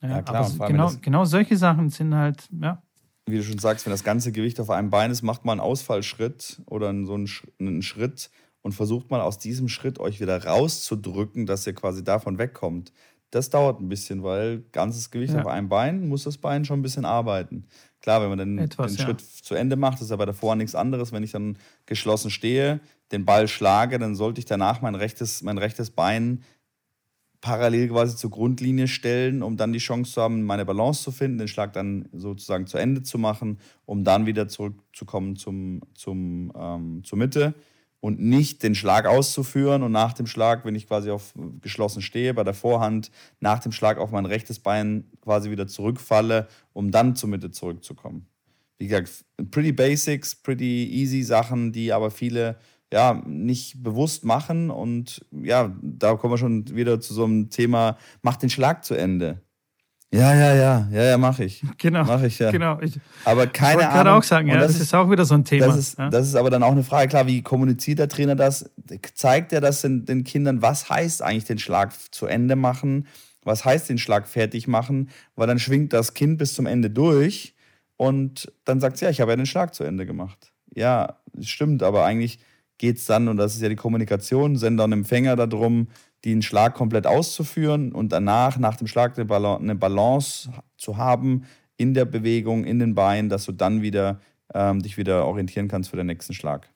Ja, ja klar. Aber genau, genau solche Sachen sind halt, ja, wie du schon sagst, wenn das ganze Gewicht auf einem Bein ist, macht mal einen Ausfallschritt oder so einen, Schritt und versucht mal aus diesem Schritt euch wieder rauszudrücken, dass ihr quasi davon wegkommt. Das dauert ein bisschen, weil ganzes Gewicht ja. auf einem Bein muss das Bein schon ein bisschen arbeiten. Klar, wenn man den, Etwas, den ja. Schritt zu Ende macht, ist der Vorhand nichts anderes. Wenn ich dann geschlossen stehe, den Ball schlage, dann sollte ich danach mein rechtes, mein rechtes Bein parallel quasi zur Grundlinie stellen, um dann die Chance zu haben, meine Balance zu finden, den Schlag dann sozusagen zu Ende zu machen, um dann wieder zurückzukommen zum, zum, ähm, zur Mitte und nicht den Schlag auszuführen und nach dem Schlag, wenn ich quasi auf geschlossen stehe, bei der Vorhand, nach dem Schlag auf mein rechtes Bein quasi wieder zurückfalle, um dann zur Mitte zurückzukommen. Wie gesagt, pretty basics, pretty easy Sachen, die aber viele ja, nicht bewusst machen. Und ja, da kommen wir schon wieder zu so einem Thema, mach den Schlag zu Ende. Ja, ja, ja, ja, ja, mache ich. Genau. Mache ich ja. Genau. Ich, aber keine ich Ahnung. gerade auch sagen, ja, das, das ist, ist, auch wieder so ein Thema. Das ist, ja? das ist aber dann auch eine Frage, klar, wie kommuniziert der Trainer das? Zeigt er das den, den Kindern? Was heißt eigentlich den Schlag zu Ende machen? Was heißt den Schlag fertig machen? Weil dann schwingt das Kind bis zum Ende durch und dann sagt es, ja, ich habe ja den Schlag zu Ende gemacht. Ja, stimmt, aber eigentlich geht es dann, und das ist ja die Kommunikation, Sender und Empfänger darum, den Schlag komplett auszuführen und danach, nach dem Schlag, eine Balance zu haben in der Bewegung, in den Beinen, dass du dann wieder ähm, dich wieder orientieren kannst für den nächsten Schlag.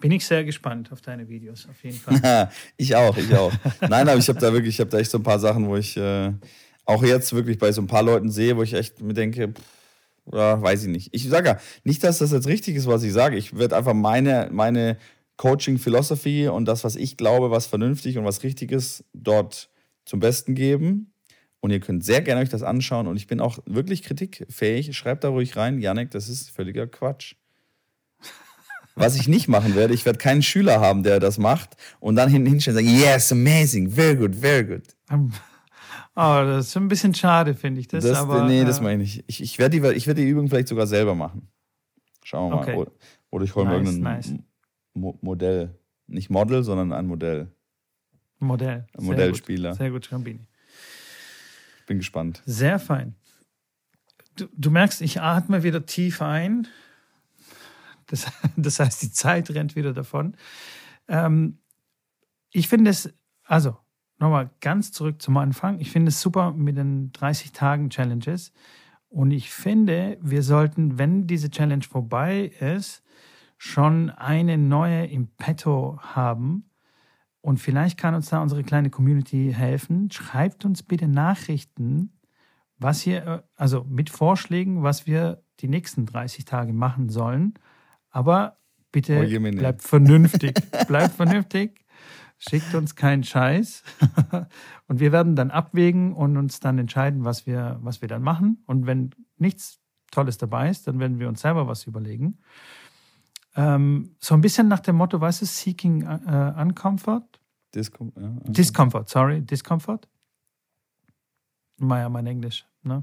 Bin ich sehr gespannt auf deine Videos, auf jeden Fall. ich auch, ich auch. Nein, aber ich habe da wirklich, ich habe da echt so ein paar Sachen, wo ich äh, auch jetzt wirklich bei so ein paar Leuten sehe, wo ich echt mir denke, pff, oder weiß ich nicht. Ich sage ja nicht, dass das jetzt richtig ist, was ich sage. Ich werde einfach meine, meine Coaching-Philosophie und das, was ich glaube, was vernünftig und was richtig ist, dort zum Besten geben. Und ihr könnt sehr gerne euch das anschauen. Und ich bin auch wirklich kritikfähig. Schreibt da ruhig rein, Janek, das ist völliger Quatsch. Was ich nicht machen werde, ich werde keinen Schüler haben, der das macht und dann hinten hinstellen und sagen, yes, amazing, very good, very good. Oh, das ist ein bisschen schade, finde ich. Das, das aber, nee, das meine ich nicht. Ich, ich werde die, werd die Übung vielleicht sogar selber machen. Schauen wir mal. Okay. Oder, ich hole mir nice, irgendein nice. Mo Modell. Nicht Model, sondern ein Modell. Modell. Ein Modellspieler. Sehr gut, Schrambini. Ich bin gespannt. Sehr fein. Du, du merkst, ich atme wieder tief ein. Das, das heißt, die Zeit rennt wieder davon. Ähm, ich finde es, also nochmal ganz zurück zum Anfang. Ich finde es super mit den 30 Tagen Challenges. Und ich finde, wir sollten, wenn diese Challenge vorbei ist, schon eine neue im Petto haben. Und vielleicht kann uns da unsere kleine Community helfen. Schreibt uns bitte Nachrichten, was ihr, also mit Vorschlägen, was wir die nächsten 30 Tage machen sollen. Aber bitte oh, bleibt vernünftig. bleibt vernünftig. Schickt uns keinen Scheiß. und wir werden dann abwägen und uns dann entscheiden, was wir, was wir dann machen. Und wenn nichts Tolles dabei ist, dann werden wir uns selber was überlegen. Ähm, so ein bisschen nach dem Motto, weißt du, Seeking uh, Uncomfort? Discom ja, Discomfort, sorry, Discomfort. Naja, mein Englisch. Ne?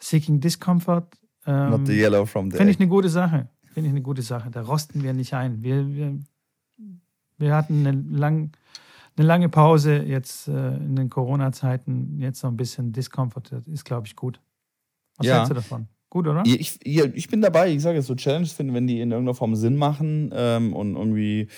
Seeking Discomfort. Ähm, Not the yellow from the Finde ich eine gute Sache. Finde ich eine gute Sache. Da rosten wir nicht ein. Wir, wir, wir hatten eine lang, eine lange Pause jetzt äh, in den Corona-Zeiten, jetzt noch ein bisschen Discomfort, ist, glaube ich, gut. Was ja. hältst du davon? Gut, oder? Ich, ich, bin dabei. Ich sage jetzt so Challenges finden, wenn die in irgendeiner Form Sinn machen ähm, und irgendwie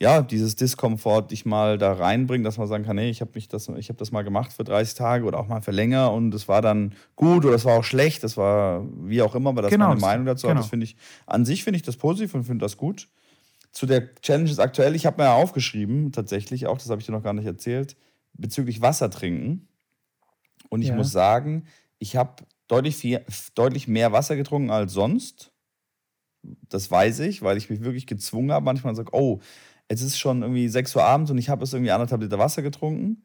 ja, dieses Diskomfort dich mal da reinbringen, dass man sagen kann, hey, ich habe das, ich das mal gemacht für 30 Tage oder auch mal für länger und es war dann gut oder es war auch schlecht, das war wie auch immer, aber das genau, meine Meinung dazu. Genau. Das finde ich, an sich finde ich das positiv und finde das gut zu der Challenge ist aktuell, ich habe mir ja aufgeschrieben, tatsächlich auch, das habe ich dir noch gar nicht erzählt, bezüglich Wasser trinken. Und ich ja. muss sagen, ich habe deutlich, viel, deutlich mehr Wasser getrunken als sonst. Das weiß ich, weil ich mich wirklich gezwungen habe. Manchmal sage, oh, es ist schon irgendwie 6 Uhr abends und ich habe es irgendwie anderthalb Liter Wasser getrunken.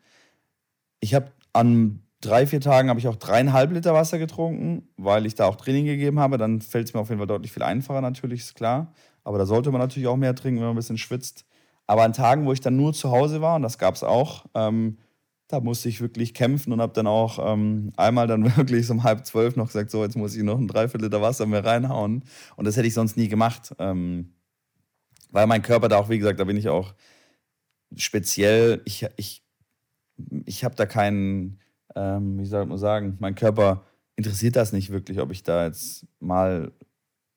Ich habe an drei, vier Tagen habe ich auch dreieinhalb Liter Wasser getrunken, weil ich da auch Training gegeben habe. Dann fällt es mir auf jeden Fall deutlich viel einfacher, natürlich, ist klar. Aber da sollte man natürlich auch mehr trinken, wenn man ein bisschen schwitzt. Aber an Tagen, wo ich dann nur zu Hause war, und das gab es auch, ähm, da musste ich wirklich kämpfen und habe dann auch ähm, einmal dann wirklich so um halb zwölf noch gesagt, so jetzt muss ich noch ein Dreiviertel Liter Wasser mehr reinhauen. Und das hätte ich sonst nie gemacht. Ähm, weil mein Körper da auch, wie gesagt, da bin ich auch speziell, ich, ich, ich habe da keinen, ähm, wie soll man sagen, mein Körper interessiert das nicht wirklich, ob ich da jetzt mal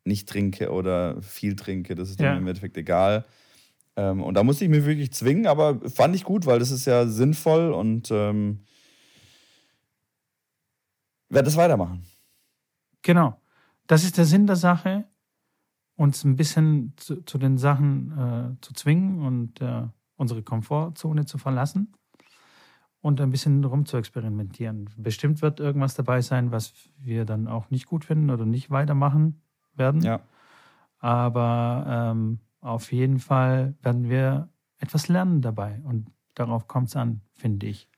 nicht trinke oder viel trinke. Das ist ja. im Endeffekt egal. Ähm, und da musste ich mich wirklich zwingen, aber fand ich gut, weil das ist ja sinnvoll und ähm, werde das weitermachen. Genau. Das ist der Sinn der Sache, uns ein bisschen zu, zu den Sachen äh, zu zwingen und äh, unsere Komfortzone zu verlassen und ein bisschen rum zu experimentieren. Bestimmt wird irgendwas dabei sein, was wir dann auch nicht gut finden oder nicht weitermachen werden. Ja. Aber ähm, auf jeden Fall werden wir etwas lernen dabei und darauf kommt es an, finde ich.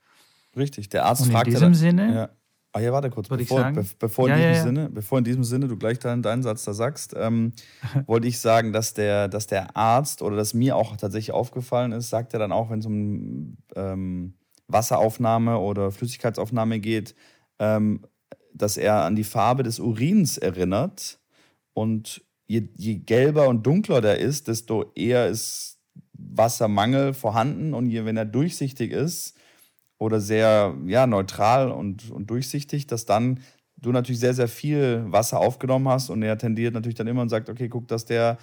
Richtig, der Arzt und fragt. In diesem Sinne. Ja. Ah ja, warte kurz, bevor, be bevor, ja, in diesem ja, ja. Sinne, bevor in diesem Sinne du gleich deinen, deinen Satz da sagst, ähm, wollte ich sagen, dass der, dass der Arzt oder dass mir auch tatsächlich aufgefallen ist, sagt er dann auch, wenn es um ähm, Wasseraufnahme oder Flüssigkeitsaufnahme geht, ähm, dass er an die Farbe des Urins erinnert und je, je gelber und dunkler der ist, desto eher ist Wassermangel vorhanden. Und je, wenn er durchsichtig ist oder sehr ja, neutral und, und durchsichtig, dass dann du natürlich sehr, sehr viel Wasser aufgenommen hast. Und er tendiert natürlich dann immer und sagt, okay, guck, dass der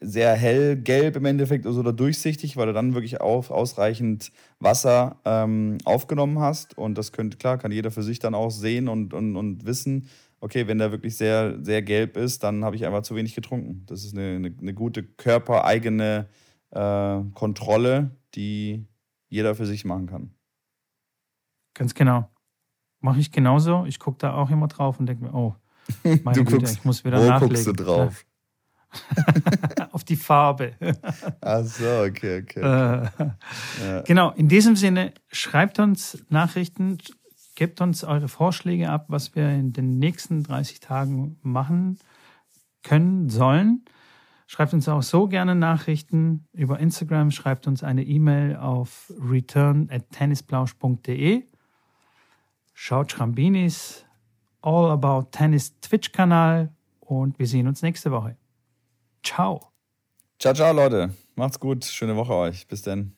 sehr hellgelb im Endeffekt ist oder durchsichtig, weil du dann wirklich auf, ausreichend Wasser ähm, aufgenommen hast. Und das könnte, klar, kann jeder für sich dann auch sehen und, und, und wissen, okay, wenn der wirklich sehr, sehr gelb ist, dann habe ich einfach zu wenig getrunken. Das ist eine, eine, eine gute körpereigene äh, Kontrolle, die jeder für sich machen kann. Ganz genau. Mache ich genauso. Ich gucke da auch immer drauf und denke mir, oh, meine du Güte, guckst, ich muss wieder wo nachlegen. guckst du drauf? Auf die Farbe. Ach so, okay, okay. okay. Äh, ja. Genau, in diesem Sinne, schreibt uns Nachrichten, Gebt uns eure Vorschläge ab, was wir in den nächsten 30 Tagen machen können, sollen. Schreibt uns auch so gerne Nachrichten über Instagram, schreibt uns eine E-Mail auf return at tennisplausch.de. Schaut Schrambinis All About Tennis Twitch-Kanal und wir sehen uns nächste Woche. Ciao. Ciao, ciao, Leute. Macht's gut. Schöne Woche euch. Bis dann.